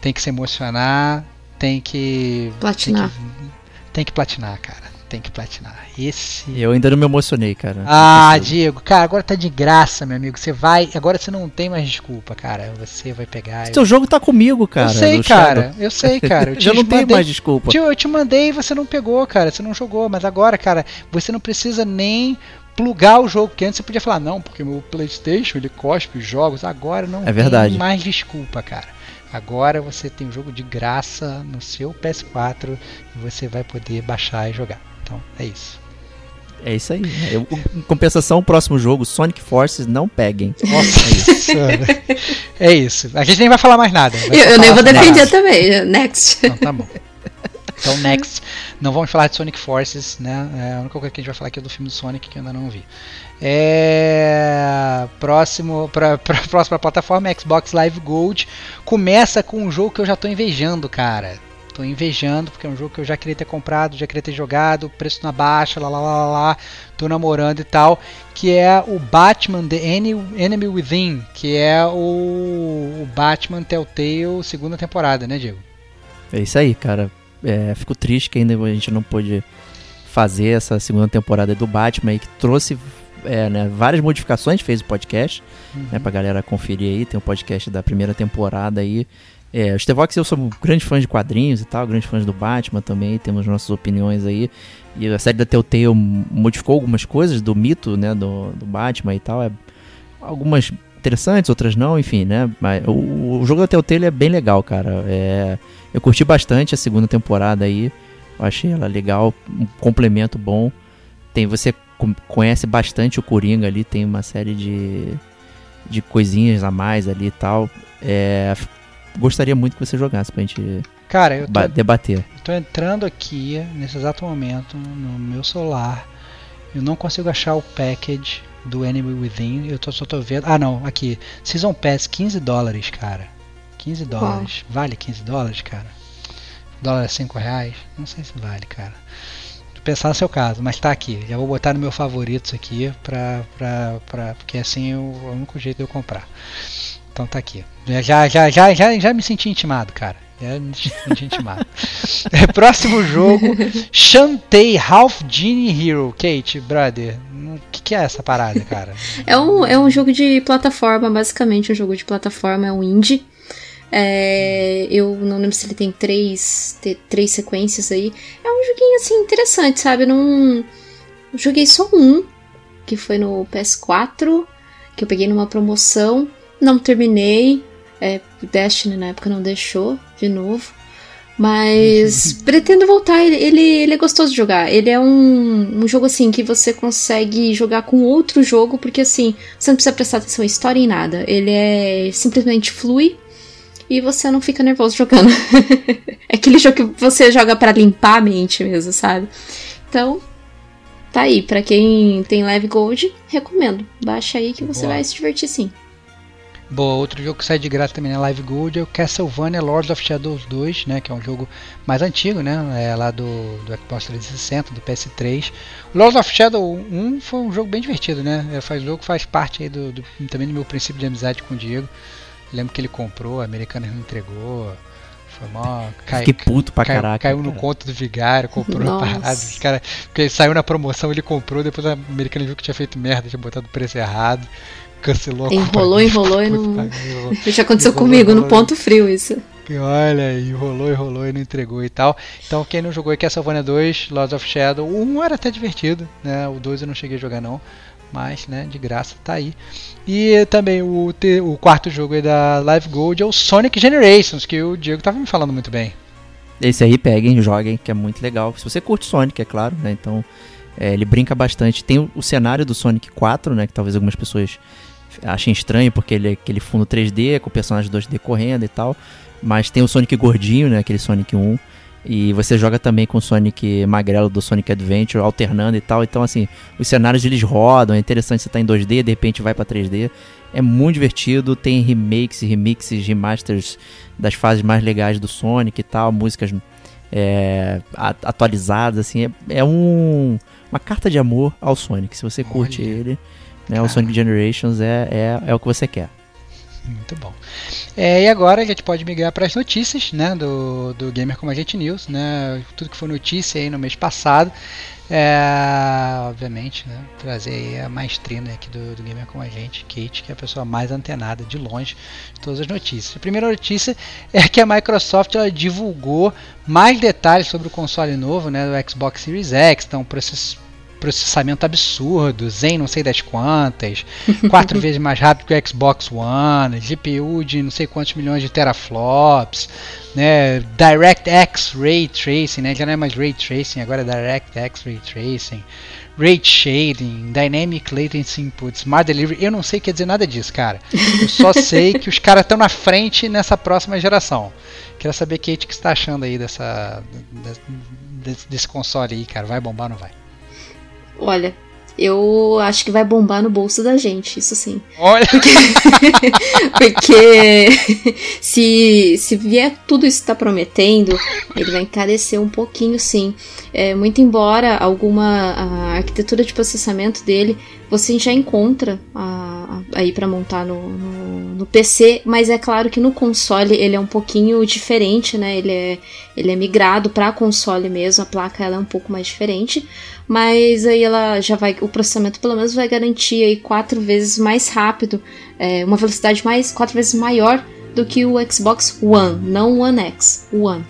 tem que se emocionar, tem que. Platinar. Tem que, tem que platinar, cara. Tem que platinar. Esse. Eu ainda não me emocionei, cara. Ah. Diego, cara, agora tá de graça, meu amigo. Você vai. Agora você não tem mais desculpa, cara. Você vai pegar. Teu jogo tá comigo, cara. eu sei, cara. Shadow. Eu sei, cara. Eu Já não mandei- mais desculpa. Tio, eu te mandei e você não pegou, cara. Você não jogou. Mas agora, cara, você não precisa nem plugar o jogo. Porque antes você podia falar, não, porque meu PlayStation ele cospe os jogos. Agora não É verdade. tem mais desculpa, cara. Agora você tem um jogo de graça no seu PS4 e você vai poder baixar e jogar. Então, é isso. É isso aí. Eu, em compensação, o próximo jogo, Sonic Forces, não peguem. Nossa, é isso. A gente nem vai falar mais nada. Eu, eu nem vou defender isso. também. Next. Então tá bom. Então, next. Não vamos falar de Sonic Forces, né? É, a única coisa que a gente vai falar aqui é do filme do Sonic que eu ainda não vi. É, próximo para próxima plataforma, Xbox Live Gold. Começa com um jogo que eu já tô invejando, cara. Tô invejando porque é um jogo que eu já queria ter comprado, já queria ter jogado, preço na baixa, lá lá lá lá, tô namorando e tal, que é o Batman The Ene- Enemy Within, que é o, o Batman Telltale segunda temporada, né, Diego? É isso aí, cara. É, fico triste que ainda a gente não pôde fazer essa segunda temporada do Batman aí, que trouxe é, né, várias modificações, fez o podcast, né, pra galera conferir aí, tem um podcast da primeira temporada aí. É, o Stevox e eu somos grandes fãs de quadrinhos e tal, grandes fãs do Batman também, temos nossas opiniões aí. E a série da Telltale modificou algumas coisas do mito, né, do, do Batman e tal. É, algumas interessantes, outras não, enfim, né. Mas o, o jogo da Telltale é bem legal, cara. É, eu curti bastante a segunda temporada aí. Eu achei ela legal, um complemento bom. Tem, você conhece bastante o Coringa ali, tem uma série de, de coisinhas a mais ali e tal. É, gostaria muito que você jogasse pra gente Cara, eu tô, ba- debater. eu tô entrando aqui nesse exato momento no meu celular. Eu não consigo achar o package do Enemy Within. Eu tô, só tô vendo. Ah, não, aqui. Season Pass 15 dólares, cara. 15 dólares. Vale 15 dólares, cara? Dólar é 5 reais? Não sei se vale, cara. Vou pensar no seu caso, mas tá aqui. Já vou botar no meu favoritos aqui pra. pra, pra porque assim é o é o único jeito de eu comprar. Então tá aqui. Já, já, já, já, já me senti intimado, cara. Já me senti intimado. É, Próximo jogo: Shantae Half Genie Hero. Kate, brother, o que, que é essa parada, cara? É um, é um jogo de plataforma, basicamente um jogo de plataforma, é um indie. É, eu não lembro se ele tem três, três sequências aí. É um joguinho assim interessante, sabe? Não. Eu joguei só um, que foi no PS4, que eu peguei numa promoção. Não terminei. É, Destiny na época não deixou de novo. Mas pretendo voltar, ele, ele, é gostoso de jogar. Ele é um, um jogo assim que você consegue jogar com outro jogo, porque assim, você não precisa prestar atenção em história em nada. Ele é simplesmente flui e você não fica nervoso jogando. é aquele jogo que você joga pra limpar a mente mesmo, sabe? Então, tá aí. Pra quem tem Live Gold, recomendo. Baixa aí que você Boa. vai se divertir sim. Boa, outro jogo que sai de graça também na Live Gold é o Castlevania Lords of Shadows 2, né, que é um jogo mais antigo, né, é lá do, do Xbox 360, do PS3. Lords of Shadow 1 foi um jogo bem divertido, né, é, faz, o jogo faz parte aí do, do, também do meu princípio de amizade com o Diego. lembro que ele comprou, a Americana não entregou, foi mó. Cai, Fiquei puto pra caiu, caraca. Caiu no cara. conto do vigário, comprou parado. Cara, porque saiu na promoção, ele comprou, depois a americana viu que tinha feito merda, tinha botado o preço errado, cancelou a Enrolou, enrolou e não. Já aconteceu enrolou, comigo enrolou, no ponto frio isso. Olha, enrolou, enrolou e não entregou e tal. Então quem não jogou aqui é Castlevania 2, Lords of Shadow, o 1 era até divertido, né? O 2 eu não cheguei a jogar não mas né, de graça tá aí. E também o, o quarto jogo aí da Live Gold é o Sonic Generations, que o Diego tava me falando muito bem. Esse aí peguem, joguem, que é muito legal. Se você curte Sonic, é claro, né? Então é, ele brinca bastante. Tem o, o, cenário do Sonic 4, né? Que talvez algumas pessoas achem estranho, porque ele é aquele fundo 3D com o personagem 2D correndo e tal. Mas tem o Sonic gordinho, né? Aquele Sonic 1. E você joga também com o Sonic magrelo do Sonic Adventure, alternando e tal. Então, assim, os cenários eles rodam. É interessante você estar tá em 2D, de repente vai para 3D. É muito divertido. Tem remakes, remixes, remasters das fases mais legais do Sonic e tal. Músicas é, atualizadas, assim. É, é um, uma carta de amor ao Sonic. Se você curte Olha. ele, né, o Sonic Generations é, é, é o que você quer. Muito bom. É, e agora a gente pode migrar para as notícias né, do, do Gamer Como a Gente News, né, tudo que foi notícia aí no mês passado. É, obviamente, né, trazer aí a maestrina aqui do, do Gamer Como a Gente, Kate, que é a pessoa mais antenada de longe de todas as notícias. A primeira notícia é que a Microsoft ela divulgou mais detalhes sobre o console novo né, do Xbox Series X, então process, processamento absurdo, Zen não sei das quantas, quatro vezes mais rápido que o Xbox One, GPU de não sei quantos milhões de teraflops, né, DirectX Ray Tracing, né, já não é mais Ray Tracing, agora é DirectX Ray Tracing, Rate Shading, Dynamic Latency Input, Smart Delivery, eu não sei quer dizer nada disso, cara. Eu só sei que os caras estão na frente nessa próxima geração. Quero saber, Kate, o que você está achando aí dessa, desse, desse console aí, cara. Vai bombar ou não vai? Olha, eu acho que vai bombar no bolso da gente, isso sim. Olha! Porque se, se vier tudo isso que está prometendo, ele vai encarecer um pouquinho sim. É, muito embora alguma a arquitetura de processamento dele você já encontra a, a, aí para montar no, no, no, PC, mas é claro que no console ele é um pouquinho diferente, né? Ele é, ele é migrado para console mesmo, a placa ela é um pouco mais diferente, mas aí ela já vai, o processamento pelo menos vai garantir aí quatro vezes mais rápido, é, uma velocidade mais quatro vezes maior do que o Xbox One, não o One X, o One.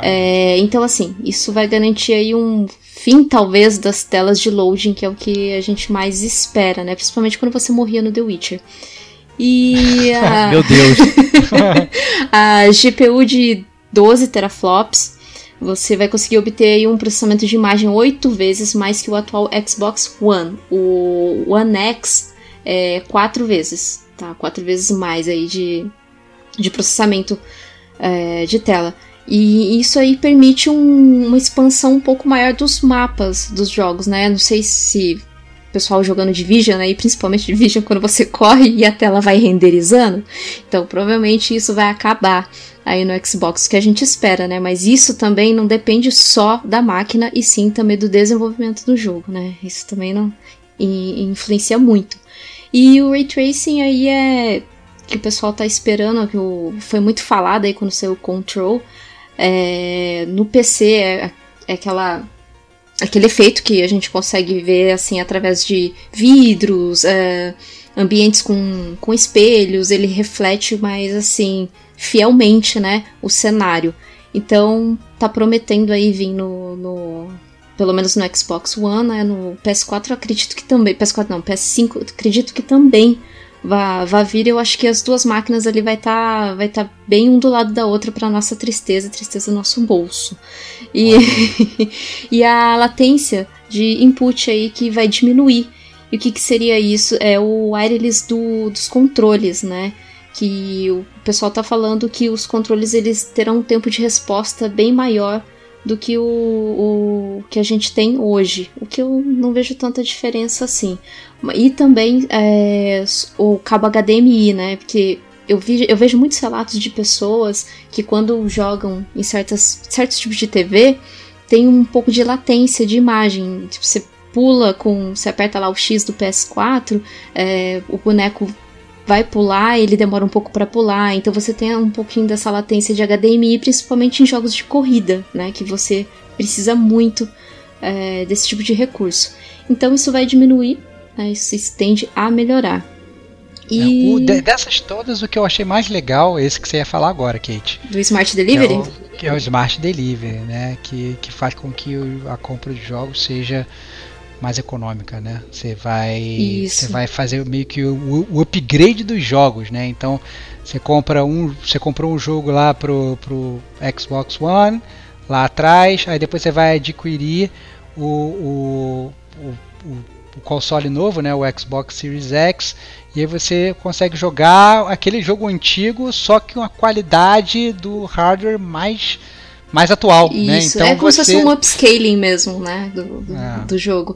É, então assim, isso vai garantir aí um fim, talvez, das telas de loading, que é o que a gente mais espera, né? Principalmente quando você morria no The Witcher. E a... Meu Deus! a GPU de 12 teraflops, você vai conseguir obter um processamento de imagem 8 vezes mais que o atual Xbox One. O One X é 4 vezes, tá? 4 vezes mais aí de, de processamento é, de tela. E isso aí permite um, uma expansão um pouco maior dos mapas dos jogos, né? Não sei se o pessoal jogando Division, né? Principalmente Division quando você corre e a tela vai renderizando. Então provavelmente isso vai acabar aí no Xbox, que a gente espera, né? Mas isso também não depende só da máquina e sim também do desenvolvimento do jogo, né? Isso também não influencia muito. E o Ray Tracing aí é que o pessoal tá esperando, que foi muito falado aí quando saiu o Control, é, no PC é, é aquela aquele efeito que a gente consegue ver assim através de vidros, é, ambientes com, com espelhos, ele reflete mais assim fielmente, né, o cenário. Então tá prometendo aí vir no, no pelo menos no Xbox One, né, no PS4 acredito que também, PS4 não, PS5 acredito que também vá, vá vir, eu acho que as duas máquinas ali vai estar tá, vai tá bem um do lado da outra para nossa tristeza, tristeza do nosso bolso. E, e a latência de input aí que vai diminuir. E o que, que seria isso? É o wireless do, dos controles, né? Que o pessoal tá falando que os controles eles terão um tempo de resposta bem maior do que o, o que a gente tem hoje, o que eu não vejo tanta diferença assim. E também é, o cabo HDMI, né? Porque eu, vi, eu vejo muitos relatos de pessoas que quando jogam em certas, certos tipos de TV tem um pouco de latência de imagem. Tipo, você pula com. Você aperta lá o X do PS4, é, o boneco vai pular, ele demora um pouco para pular, então você tem um pouquinho dessa latência de HDMI, principalmente em jogos de corrida, né, que você precisa muito é, desse tipo de recurso. Então isso vai diminuir, né, isso se tende a melhorar. E... É, o, de, dessas todas, o que eu achei mais legal é esse que você ia falar agora, Kate. Do Smart Delivery? Que é o, que é o Smart Delivery, né? Que, que faz com que a compra de jogos seja mais econômica, né? Você vai, você vai fazer meio que o, o, upgrade dos jogos, né? Então você compra um, você comprou um jogo lá pro, pro Xbox One lá atrás, aí depois você vai adquirir o, o, o, o console novo, né? O Xbox Series X e aí você consegue jogar aquele jogo antigo, só que com a qualidade do hardware mais mais atual, né? Isso, né? Então é como se fosse um upscaling mesmo, né, do, do, é. do jogo.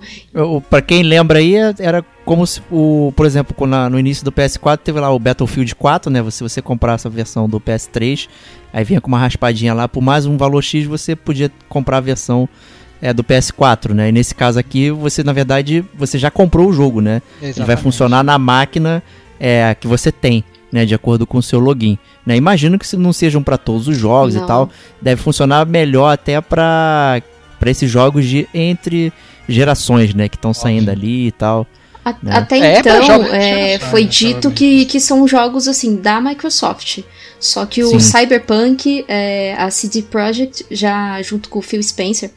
Para quem lembra aí, era como se, o, por exemplo, na, no início do PS4 teve lá o Battlefield 4, né, se você comprasse a versão do PS3, aí vinha com uma raspadinha lá, por mais um valor X você podia comprar a versão é, do PS4, né, e nesse caso aqui você, na verdade, você já comprou o jogo, né, Exatamente. ele vai funcionar na máquina é, que você tem né, de acordo com o seu login. Né? Imagino que não sejam para todos os jogos não. e tal, deve funcionar melhor até para para esses jogos de entre gerações, né, que estão saindo ali e tal. A, né? Até é, então, é, foi dito que, que são jogos assim da Microsoft. Só que o Sim. Cyberpunk, é, a CD Projekt, já junto com o Phil Spencer,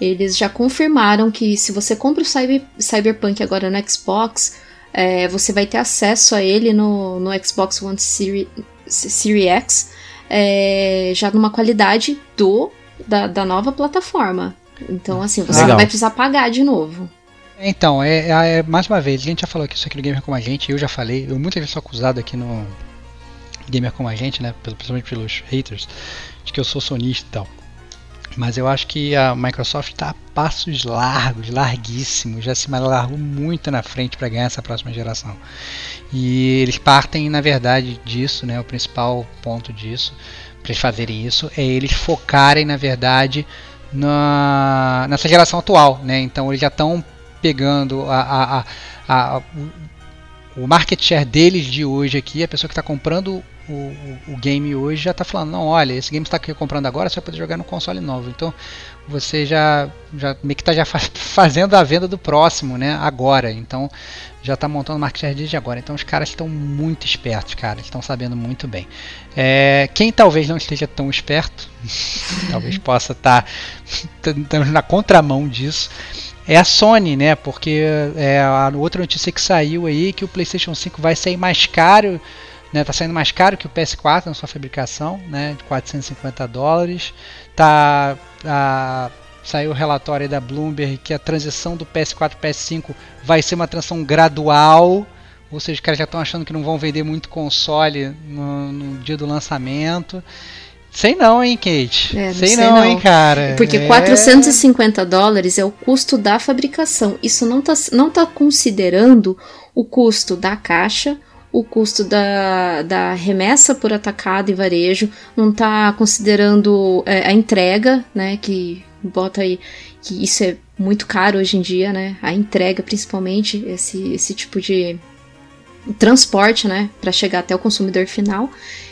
eles já confirmaram que se você compra o Cyber, Cyberpunk agora no Xbox, é, você vai ter acesso a ele no, no Xbox One Series, Series X, é, já numa qualidade do da, da nova plataforma. Então, assim, você Legal. não vai precisar pagar de novo. Então, é, é, é, mais uma vez, a gente já falou aqui isso aqui no Gamer Como a Gente, eu já falei, eu muitas vezes sou acusado aqui no Gamer Como a Gente, né, principalmente pelos haters, de que eu sou sonista e tal. Mas eu acho que a Microsoft está a passos largos, larguíssimos, já se largou muito na frente para ganhar essa próxima geração. E eles partem, na verdade, disso, né? O principal ponto disso, para eles fazerem isso, é eles focarem, na verdade, na, nessa geração atual, né? Então eles já estão pegando a, a, a, o market share deles de hoje aqui, a pessoa que está comprando o, o, game hoje já está falando, não, olha, esse game está aqui comprando agora, você vai poder jogar no console novo. Então você já, já meio que está já fazendo a venda do próximo, né? Agora. Então já está montando market share desde agora. Então os caras estão muito espertos, cara, estão sabendo muito bem. É, quem talvez não esteja tão esperto, talvez possa estar tá, na contramão disso é a Sony, né? Porque é a outra notícia que saiu aí que o PlayStation 5 vai sair mais caro, né? Tá saindo mais caro que o PS4 na sua fabricação, né? De 450 dólares. Tá a, saiu o relatório da Bloomberg que a transição do PS4 para PS5 vai ser uma transição gradual. Ou seja, os caras já estão achando que não vão vender muito console no, no dia do lançamento. Sei não, hein, Kate? É, não sei, sei não, não, hein, cara. Porque é... 450 dólares é o custo da fabricação. Isso não tá, não tá considerando o custo da caixa, o custo da, da remessa por atacado e varejo, não tá considerando é, a entrega, né, que bota aí que isso é muito caro hoje em dia, né, a entrega principalmente, esse, esse tipo de transporte, né, para chegar até o consumidor final.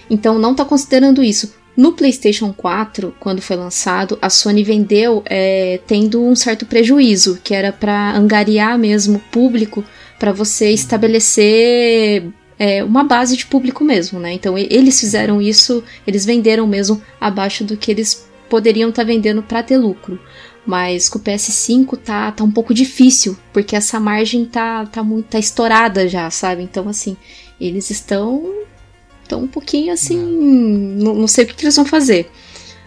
Então não tá considerando isso. No PlayStation 4, quando foi lançado, a Sony vendeu é, tendo um certo prejuízo, que era para angariar mesmo público, para você estabelecer é, uma base de público mesmo, né? Então eles fizeram isso, eles venderam mesmo abaixo do que eles poderiam estar tá vendendo para ter lucro. Mas com o PS5 tá, tá um pouco difícil, porque essa margem tá, tá muito tá estourada já, sabe? Então, assim, eles estão estão um pouquinho assim, não, não sei o que, eles vão fazer,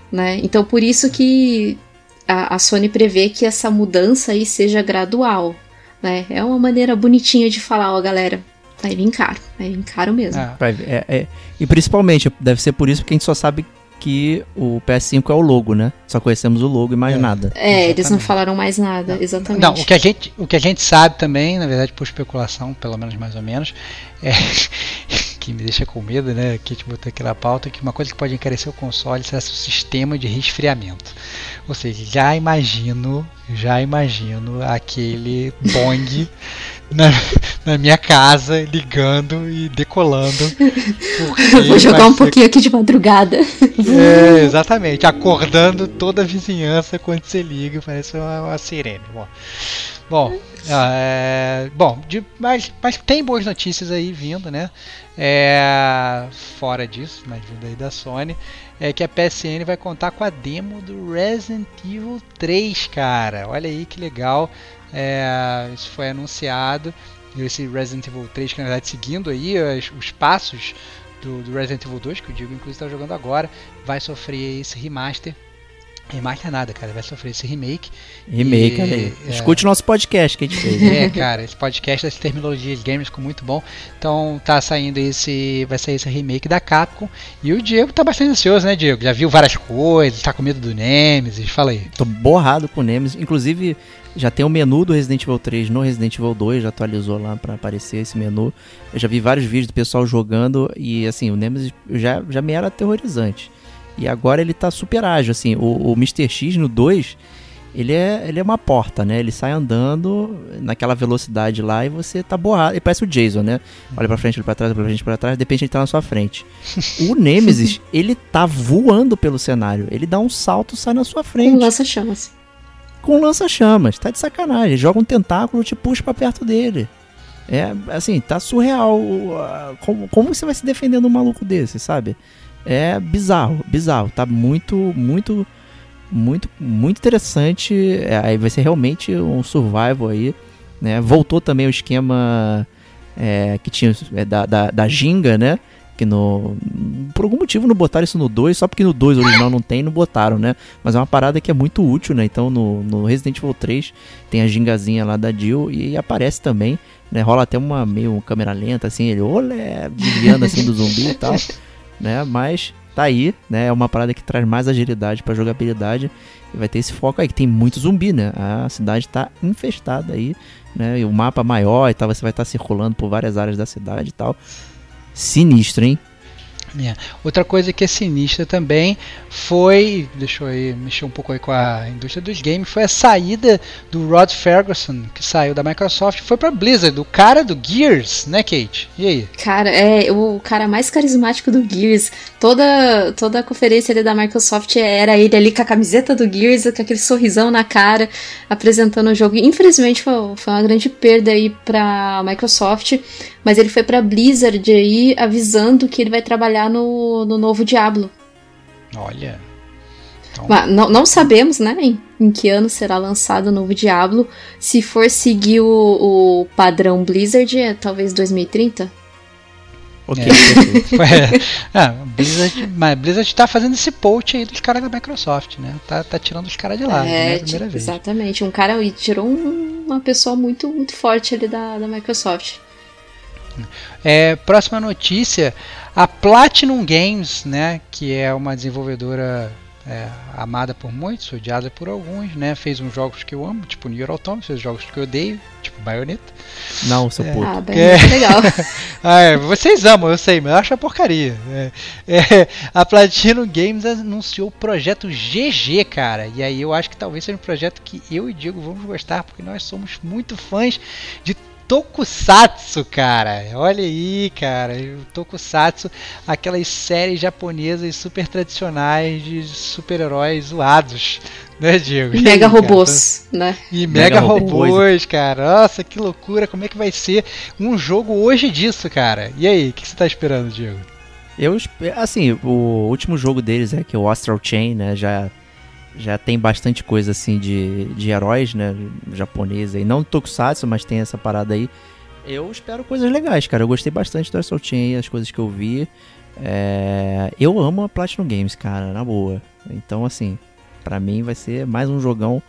né? Então por isso que a, a, Sony prevê que essa mudança aí seja gradual, né? É uma maneira bonitinha de falar, ó, galera, vai vir caro, vai vir caro mesmo. É. É, é, e principalmente, deve ser por isso que a gente só sabe que o PS5 é o logo, né? Só conhecemos o logo e mais É. nada. É, eles não Exatamente. falaram mais nada, exatamente. Não, o que, a gente, o que a gente sabe também, na verdade por especulação, pelo menos mais ou menos, é que me deixa com medo, né? Que a gente botou aqui na pauta, que uma coisa que pode encarecer o console será seu sistema de resfriamento. Ou seja, já imagino, já imagino aquele bong na, na minha casa ligando e decolando. vou jogar um ser pouquinho aqui de madrugada. é, exatamente. Acordando toda a vizinhança quando você liga, parece uma, uma sirene. Bom, bom, é, bom de- mas, mas tem boas notícias aí vindo, né? É, fora disso, mas vindo aí da Sony, é que a PSN vai contar com a demo do Resident Evil 3, cara. Olha aí que legal. É, isso foi anunciado. Esse Resident Evil 3, que na verdade seguindo aí as- os passos do, do Resident Evil 2, que o Diego inclusive está jogando agora, vai sofrer esse remaster. Remaster nada, cara, vai sofrer esse remake. Remake, E- é. Escute o nosso podcast que a gente fez. né? É, cara, esse podcast das terminologias gamers ficou muito bom. Então tá saindo esse. Vai sair esse remake da Capcom. E o Diego tá bastante ansioso, né, Diego? Já viu várias coisas, tá com medo do Nemesis, fala aí. Tô borrado com o Nemesis. Inclusive, já tem o menu do Resident Evil 3 no Resident Evil 2, já atualizou lá pra aparecer esse menu. Eu já vi vários vídeos do pessoal jogando e, assim, o Nemesis já, já me era aterrorizante. E agora ele tá super ágil, assim. O, o Mr. X no 2, ele é, ele é uma porta, né? Ele sai andando naquela velocidade lá e você tá borrado. Ele parece o Jason, né? Olha pra frente, olha pra trás, olha pra frente, pra trás, de repente ele tá na sua frente. O Nemesis, ele tá voando pelo cenário. Ele dá um salto, sai na sua frente Com lança-chamas. Com lança-chamas. Tá de sacanagem. Joga um tentáculo e te puxa pra perto dele. É, assim, tá surreal. Como, como você vai se defender de um maluco desse, sabe? É bizarro, bizarro. Tá muito, muito, muito, muito interessante. É, aí vai ser realmente um survival aí, né? Voltou também o esquema é, que tinha é, da, da, da ginga, né? Que no. Por algum motivo não botaram isso no 2, só porque no 2 original não tem, não botaram, né? Mas é uma parada que é muito útil, né? Então no, no Resident Evil 3 tem a gingazinha lá da Jill e aparece também, né? Rola até uma meio câmera lenta, assim, ele olé, desviando assim do zumbi e tal, né? Mas tá aí, né? É uma parada que traz mais agilidade pra jogabilidade e vai ter esse foco aí, que tem muito zumbi, né? A cidade tá infestada aí, né? E o mapa maior e tal, você vai estar circulando por várias áreas da cidade e tal. Sinistro, hein? Outra coisa que é sinistra também foi, deixa eu aí mexer um pouco aí com a indústria dos games, foi a saída do Rod Ferguson, que saiu da Microsoft, foi pra Blizzard, o cara do Gears, né, Kate? E aí? Cara, é o cara mais carismático do Gears. Toda, toda a conferência ali da Microsoft era ele ali com a camiseta do Gears, com aquele sorrisão na cara, apresentando o jogo. Infelizmente foi, foi uma grande perda aí pra Microsoft, mas ele foi pra Blizzard aí avisando que ele vai trabalhar no, no novo Diablo. Olha. Então, Mas não, não sabemos, né, em, em que ano será lançado o novo Diablo. Se for seguir o, o padrão Blizzard, é talvez 2030. Ok, É. é, ah, Blizzard, mas Blizzard tá fazendo esse poach aí dos caras da Microsoft, né? Tá, tá tirando os caras de lá, não é a É, primeira tipo, vez. exatamente. Um cara e tirou um- uma pessoa muito, muito forte ali da, da Microsoft. É, próxima notícia, a Platinum Games, né, que é uma desenvolvedora é, amada por muitos, odiada por alguns, né, fez uns jogos que eu amo, tipo Nier Automata, fez jogos que eu odeio, tipo Bayonetta. Não, seu É. puto. Ah, bem, É. legal. Ah, é, vocês amam, eu sei, mas eu acho a porcaria. É, é, a Platinum Games anunciou o projeto GG, cara. E aí eu acho que talvez seja um projeto que eu e Diego vamos gostar, porque nós somos muito fãs de Tokusatsu, cara. Olha aí, cara. Tokusatsu, aquelas séries japonesas super tradicionais de super-heróis zoados. Né, Diego? E aí, Mega cara? robôs, né? E Mega mega, robôs. robôs, cara. Nossa, que loucura. Como é que vai ser um jogo hoje disso, cara? E aí, o que você tá esperando, Diego? Eu, assim, o último jogo deles é que é o Astral Chain, né? Já, já tem bastante coisa assim de, de heróis, né? Japonês aí. Não Tokusatsu, mas tem essa parada aí. Eu espero coisas legais, cara. Eu gostei bastante do Astral Chain, as coisas que eu vi. É, eu amo a Platinum Games, cara, na boa. Então, assim, pra mim vai ser mais um jogão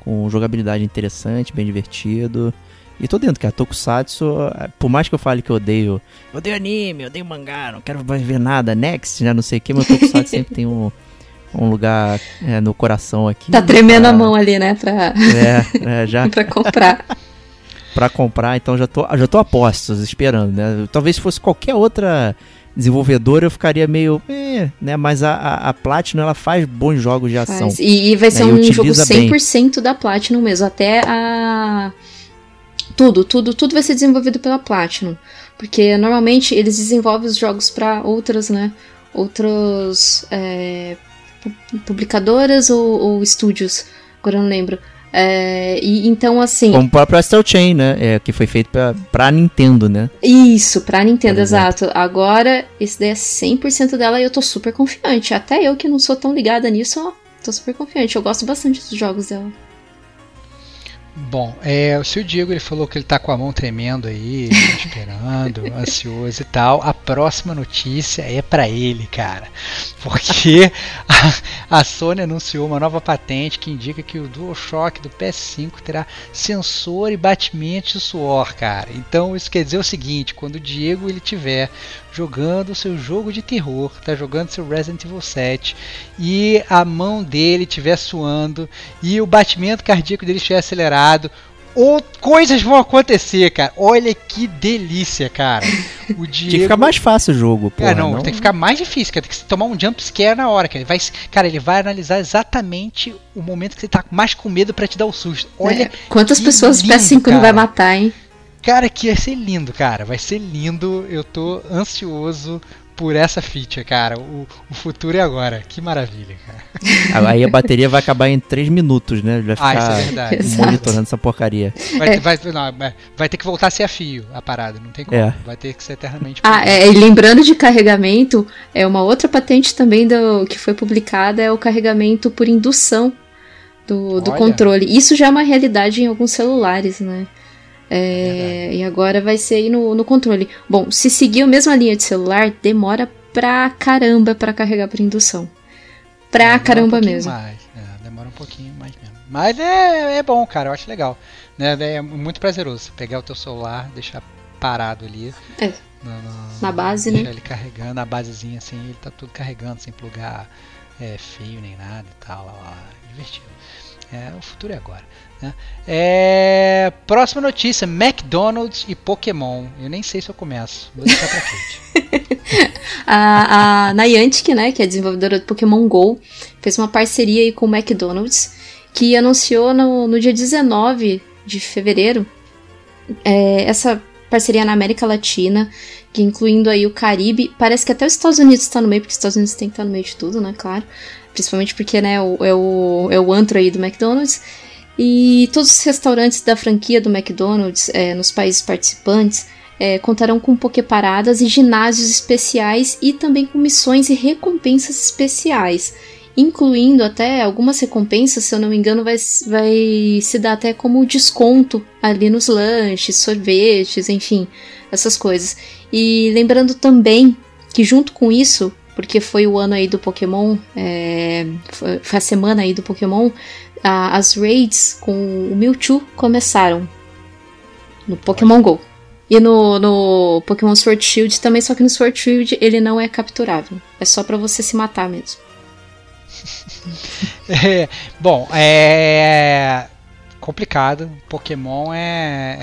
com jogabilidade interessante, bem divertido. E tô dentro, cara. Tokusatsu, por mais que eu fale que eu odeio. Eu odeio anime, eu odeio mangá, não quero mais ver nada, next, já não sei o que, mas Tokusatsu sempre tem um, um lugar é, no coração aqui. Tá tremendo pra... a mão ali, né? Pra, é, é já. pra comprar. pra comprar, então já tô, já tô a postos, esperando, né? Talvez se fosse qualquer outra desenvolvedora eu ficaria meio. Eh, né? Mas a, a, Platinum ela faz bons jogos de ação. E, e, vai ser né? um jogo 100% bem. da Platinum mesmo. Até a. Tudo, tudo, tudo vai ser desenvolvido pela Platinum. Porque normalmente eles desenvolvem os jogos para outras, né? Outras é, publicadoras ou, ou estúdios. Agora eu não lembro. É, e então, assim. Como o próprio Astral Chain, né? É, que foi feito pra, pra Nintendo, né? Isso, pra Nintendo, exato. Agora, esse daí é 100% dela e eu tô super confiante. Até eu que não sou tão ligada nisso, ó, tô super confiante. Eu gosto bastante dos jogos dela. Bom, é, o seu Diego ele falou que ele tá com a mão tremendo aí, esperando, ansioso e tal. A próxima notícia é para ele, cara. Porque a, a, Sony anunciou uma nova patente que indica que o DualShock do PS5 terá sensor e batimento de suor, cara. Então isso quer dizer o seguinte, quando o Diego ele tiver jogando o seu jogo de terror, tá jogando seu Resident Evil 7 e a mão dele estiver suando e o batimento cardíaco dele estiver acelerado, ou coisas vão acontecer, cara. Olha que delícia, cara. O Diego... Tem que ficar mais fácil o jogo, pô. É, não, não, tem que ficar mais difícil, cara. Tem que tomar um jump scare na hora, cara. Ele vai, cara, ele vai analisar exatamente o momento que você tá mais com medo para te dar o susto. Olha. É, quantas pessoas o PS5 não vai matar, hein? Cara, que vai ser lindo, cara. Vai ser lindo. Eu tô ansioso por essa feature, cara. O, o futuro é agora. Que maravilha, cara. Aí a bateria vai acabar em 3 minutos, né? Vai ficar ah, isso é monitorando essa porcaria. Vai, é. vai, não, vai, ter que voltar a ser a fio a parada, não tem como. É. Vai ter que ser eternamente. Ah, é, e lembrando de carregamento, é uma outra patente também do, que foi publicada é o carregamento por indução do, do controle. Isso já é uma realidade em alguns celulares, né? É, é e agora vai ser aí no, no controle. Bom, se seguir a mesma linha de celular, demora pra caramba para carregar por indução. Pra caramba um mesmo. Mais. É, demora um pouquinho mais mesmo. Mas é, é bom, cara, eu acho legal. Né? É muito prazeroso pegar o teu celular, deixar parado ali. É. No, no, na base, deixar né? ele carregando, a basezinha assim, ele tá tudo carregando, sem plugar é, fio nem nada e tal. Lá, lá. Divertido. É, o futuro é agora. Né? É, próxima notícia: McDonald's e Pokémon. Eu nem sei se eu começo. Vou deixar pra frente. a, a Niantic, né, que é desenvolvedora do Pokémon GO, fez uma parceria aí com o McDonald's, que anunciou no, no dia 19 de fevereiro é, essa parceria na América Latina, que incluindo aí o Caribe. Parece que até os Estados Unidos está no meio, porque os Estados Unidos tem que estar no meio de tudo, né, claro. Principalmente porque, né, é o, é o antro aí do McDonald's. E todos os restaurantes da franquia do McDonald's é, nos países participantes é, contarão com paradas e ginásios especiais e também com missões e recompensas especiais, incluindo até algumas recompensas, se eu não me engano, vai, vai se dar até como desconto ali nos lanches, sorvetes, enfim, essas coisas. E lembrando também que junto com isso, porque foi o ano aí do Pokémon, é, foi, a semana aí do Pokémon, a, as raids com o Mewtwo começaram no Pokémon GO. E no, no Pokémon Sword Shield também, só que no Sword Shield ele não é capturável. É só para você se matar mesmo. é, bom, é complicado. Pokémon é,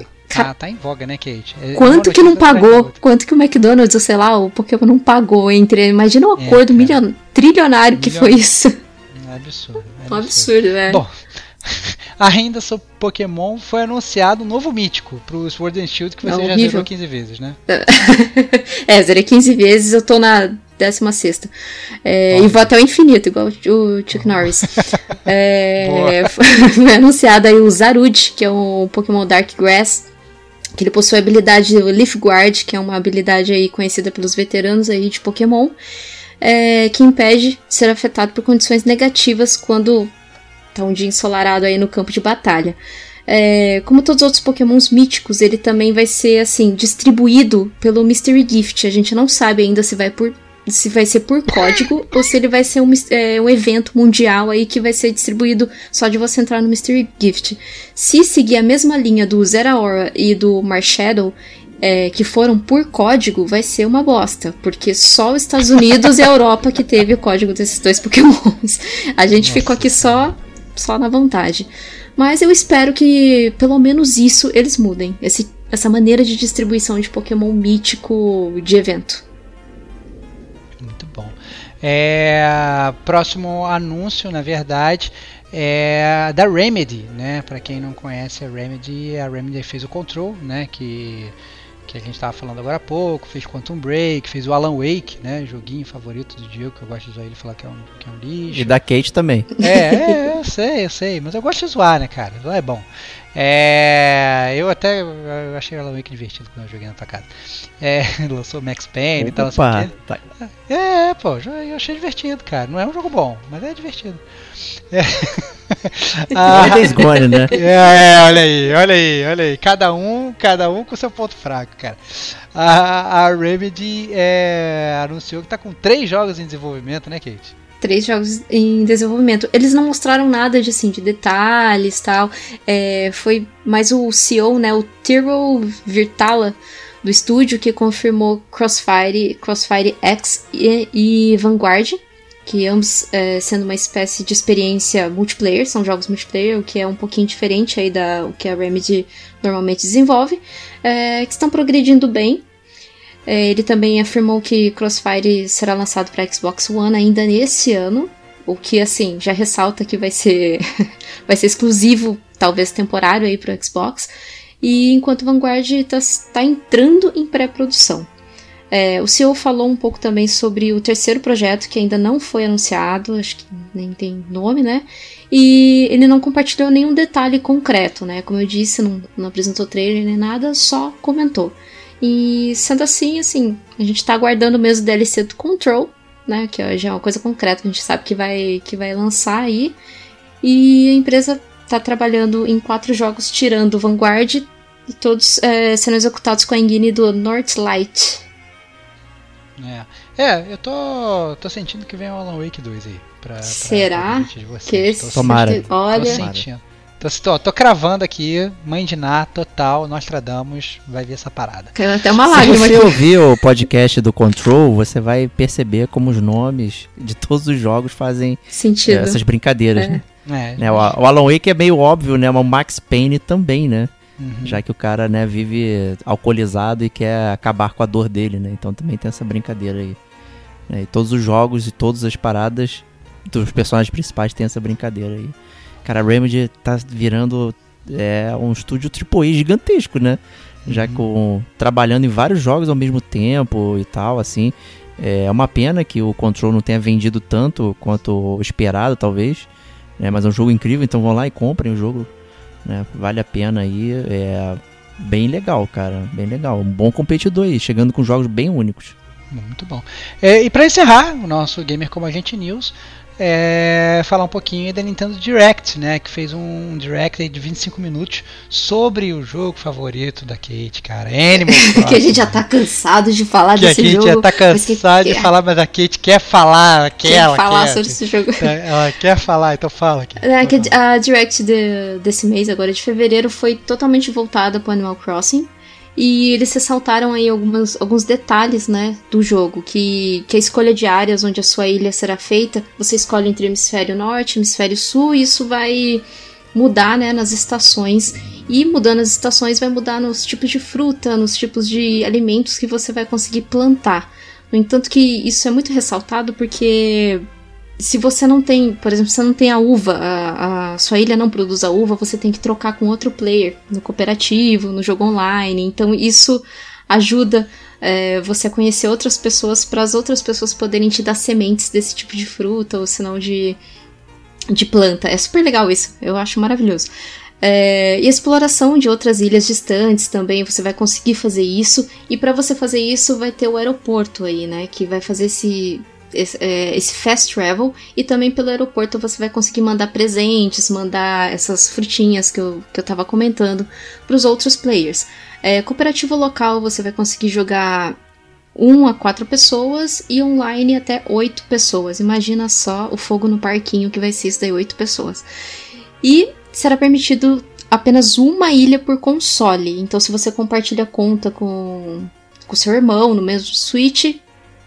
é tá, tá, em voga, né, Kate? É quanto que não pagou? Quanto que o McDonald's, ou sei lá, o Pokémon não pagou entre. Imagina o é, acordo é, milion, trilionário que foi isso. É absurdo. É um absurdo, é. Bom, ainda sobre Pokémon foi anunciado um novo mítico pro Sword and Shield que você é já zerou 15 vezes, né? é, zerei 15 vezes, eu tô na 16. É, e vou até o infinito, igual o Chuck Norris. é, foi anunciado aí o Zarud, que é um Pokémon Dark Grass. Que ele possui a habilidade Leaf Guard, que é uma habilidade aí conhecida pelos veteranos aí de Pokémon é, que impede de ser afetado por condições negativas quando tá um dia ensolarado aí no campo de batalha. É, como todos os outros pokémons míticos, ele também vai ser assim distribuído pelo Mystery Gift. A gente não sabe ainda se vai por se vai ser por código ou se ele vai ser um, é, um evento mundial aí que vai ser distribuído só de você entrar no Mystery Gift. Se seguir a mesma linha do Zera Hora e do Marshadow, é, que foram por código, vai ser uma bosta. Porque só os Estados Unidos e a Europa que teve o código desses dois Pokémons. A gente Nossa, ficou aqui só, só na vontade. Mas eu espero que pelo menos isso eles mudem. Esse, essa maneira de distribuição de Pokémon mítico de evento. É, próximo anúncio, na verdade, é da Remedy, né? Para quem não conhece a Remedy, a Remedy fez o Control, né? Que que a gente estava falando agora há pouco, fez Quantum Break, fez o Alan Wake, né? Joguinho favorito do Diego, que eu gosto de usar ele falar que é um, que é um lixo. E da Kate também. É, é, eu sei, eu sei, mas eu gosto de zoar, né, cara? Zoar é bom. É, eu até eu achei o Alan Wake divertido quando eu joguei na tua casa. É, lançou Max Payne e tal. Assim, tá. é, pô, eu achei divertido, cara. Não é um jogo bom, mas é divertido. É. Ah, Days Gone, né? É, olha aí, olha aí, olha aí. Cada um, cada um com seu ponto fraco, cara. A, a Remedy é, anunciou que tá com três jogos em desenvolvimento, né, Kate? Três jogos em desenvolvimento. Eles não mostraram nada de assim, de detalhes tal. É, foi mais o CEO, né, o Tyrell Virtala do estúdio que confirmou Crossfire, Crossfire X e, e Vanguard que ambos é, sendo uma espécie de experiência multiplayer, são jogos multiplayer, o que é um pouquinho diferente aí da o que a Remedy normalmente desenvolve, é, que estão progredindo bem. É, ele também afirmou que Crossfire será lançado para Xbox One ainda nesse ano, o que assim já ressalta que vai ser vai ser exclusivo, talvez temporário aí para Xbox. E enquanto Vanguard está tá entrando em pré-produção. É, o CEO falou um pouco também sobre o terceiro projeto que ainda não foi anunciado, acho que nem tem nome, né? E ele não compartilhou nenhum detalhe concreto, né? Como eu disse, não, não apresentou trailer nem nada, só comentou. E sendo assim, assim, a gente tá aguardando mesmo o DLC do Control, né? Que já é uma coisa concreta que a gente sabe que vai, que vai lançar aí. E a empresa tá trabalhando em quatro jogos, tirando o Vanguard, e todos é, sendo executados com a engine do Northlight. É. é, eu tô, tô sentindo que vem o Alan Wake 2 aí. Pra, Será? Pra que esse Tomara. Olha, tô sentindo. Tô, tô, tô, cravando aqui, mãe de Ná, total, Nostradamus, vai ver essa parada. Caiu até uma Se lágrima você aqui. ouvir o podcast do Control, você vai perceber como os nomes de todos os jogos fazem Sentido. é, essas brincadeiras, É. né? É, Né, O, o Alan Wake é meio óbvio, né? Mas o Max Payne também, né? uhum. Já que o cara, né, vive alcoolizado e quer acabar com a dor dele, né? Então também tem essa brincadeira aí. né? E todos os jogos e todas as paradas dos personagens principais tem essa brincadeira aí. Cara, a Remedy tá virando é, um estúdio AAA gigantesco, né? Já com trabalhando em vários jogos ao mesmo tempo e tal, assim. É uma pena que o Control não tenha vendido tanto quanto esperado, talvez. né? Mas é um jogo incrível, então vão lá e comprem o jogo. né? Vale a pena aí. É bem legal, cara. Bem legal. Um bom competidor aí, chegando com jogos bem únicos. Muito bom. É, e para encerrar o nosso Gamer Como a Gente News, é, falar um pouquinho da Nintendo Direct, né? Que fez um Direct aí de 25 minutos sobre o jogo favorito da Kate, cara. Animal Crossing. que a gente já tá cansado de falar que a desse Kate jogo. já tá cansado de quer- falar, mas a Kate quer falar, quer, quer ela falar quer. sobre esse jogo. Ela quer falar, então fala aqui. É, que a Direct de- desse mês, agora de fevereiro, foi totalmente voltada pro Animal Crossing. E eles ressaltaram aí algumas, alguns detalhes, né, do jogo. Que, que a escolha de áreas onde a sua ilha será feita, você escolhe entre hemisfério norte hemisfério sul, e isso vai mudar, né, nas estações. E mudando as estações vai mudar nos tipos de fruta, nos tipos de alimentos que você vai conseguir plantar. No entanto que isso é muito ressaltado porque se você não tem, por exemplo, se você não tem a uva, a, a sua ilha não produz a uva, você tem que trocar com outro player no cooperativo, no jogo online. Então isso ajuda é, você a conhecer outras pessoas para as outras pessoas poderem te dar sementes desse tipo de fruta ou senão de, de planta. É super legal isso, eu acho maravilhoso. É, e exploração de outras ilhas distantes também, você vai conseguir fazer isso. E para você fazer isso, vai ter o aeroporto aí, né? Que vai fazer esse, esse, é, esse fast travel. E também pelo aeroporto você vai conseguir mandar presentes, mandar essas frutinhas que eu, que eu tava comentando para os outros players. É, cooperativo local você vai conseguir jogar 1 a 4 pessoas e online até 8 pessoas. Imagina só o fogo no parquinho que vai ser isso daí, 8 pessoas. E será permitido apenas uma ilha por console. Então, se você compartilha conta com com seu irmão no mesmo Switch,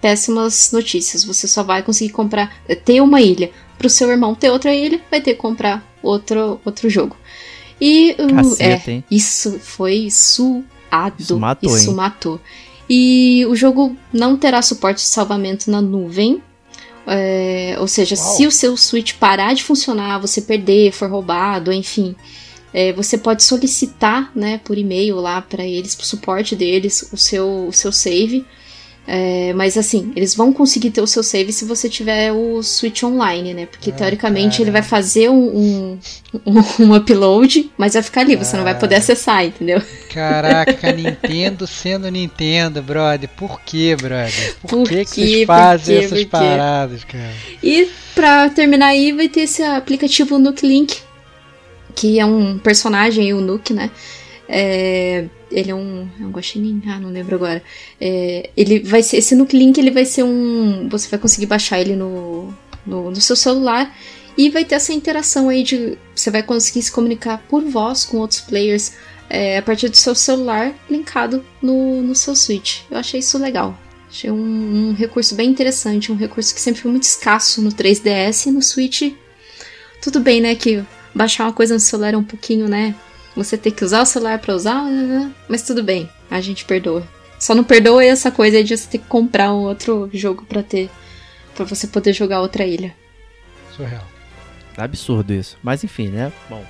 péssimas notícias. Você só vai conseguir comprar ter uma ilha. Para o seu irmão ter outra ilha, vai ter que comprar outro outro jogo. E Caceta, é, isso foi suado. Isso matou, Isso hein? matou. E o jogo não terá suporte de salvamento na nuvem. É, ou seja, Uau. se o seu Switch parar de funcionar, você perder, for roubado, enfim, é, você pode solicitar, né, por e-mail lá para eles, pro suporte deles, o seu, o seu save. É, mas assim, eles vão conseguir ter o seu save se você tiver o Switch online, né? Porque Ah, teoricamente cara. ele vai fazer um, um, um upload, mas vai ficar ali, você não vai poder Ah. acessar, entendeu? Caraca, Nintendo sendo Nintendo, brother. Por que, brother? Por, Por que, que vocês fazem quê? essas paradas, cara? E pra terminar aí, vai ter esse aplicativo Nuke Link, que é um personagem, o Nuke, né? É, ele é um, é um guaxinim, ah, não lembro agora. É, ele vai ser, esse Nuke Link, ele vai ser um, você vai conseguir baixar ele no, no, no seu celular e vai ter essa interação aí de, você vai conseguir se comunicar por voz com outros players é, a partir do seu celular linkado no, no seu Switch. Eu achei isso legal. Achei um, um recurso bem interessante, um recurso que sempre foi muito escasso no 3DS e no Switch. Tudo bem, né? Que baixar uma coisa no celular é um pouquinho, né? Você ter que usar o celular pra usar, né, mas tudo bem, a gente perdoa. Só não perdoa essa coisa de você ter que comprar um outro jogo pra ter. pra você poder jogar outra ilha. Surreal. Absurdo isso. Mas enfim, né? Bom.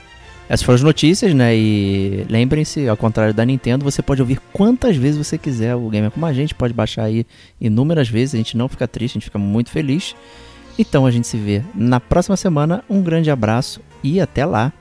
Essas foram as notícias, né? E lembrem-se, ao contrário da Nintendo, você pode ouvir quantas vezes você quiser o Gamer Como a gente, pode baixar aí inúmeras vezes, a gente não fica triste, a gente fica muito feliz. Então a gente se vê na próxima semana. Um grande abraço e até lá.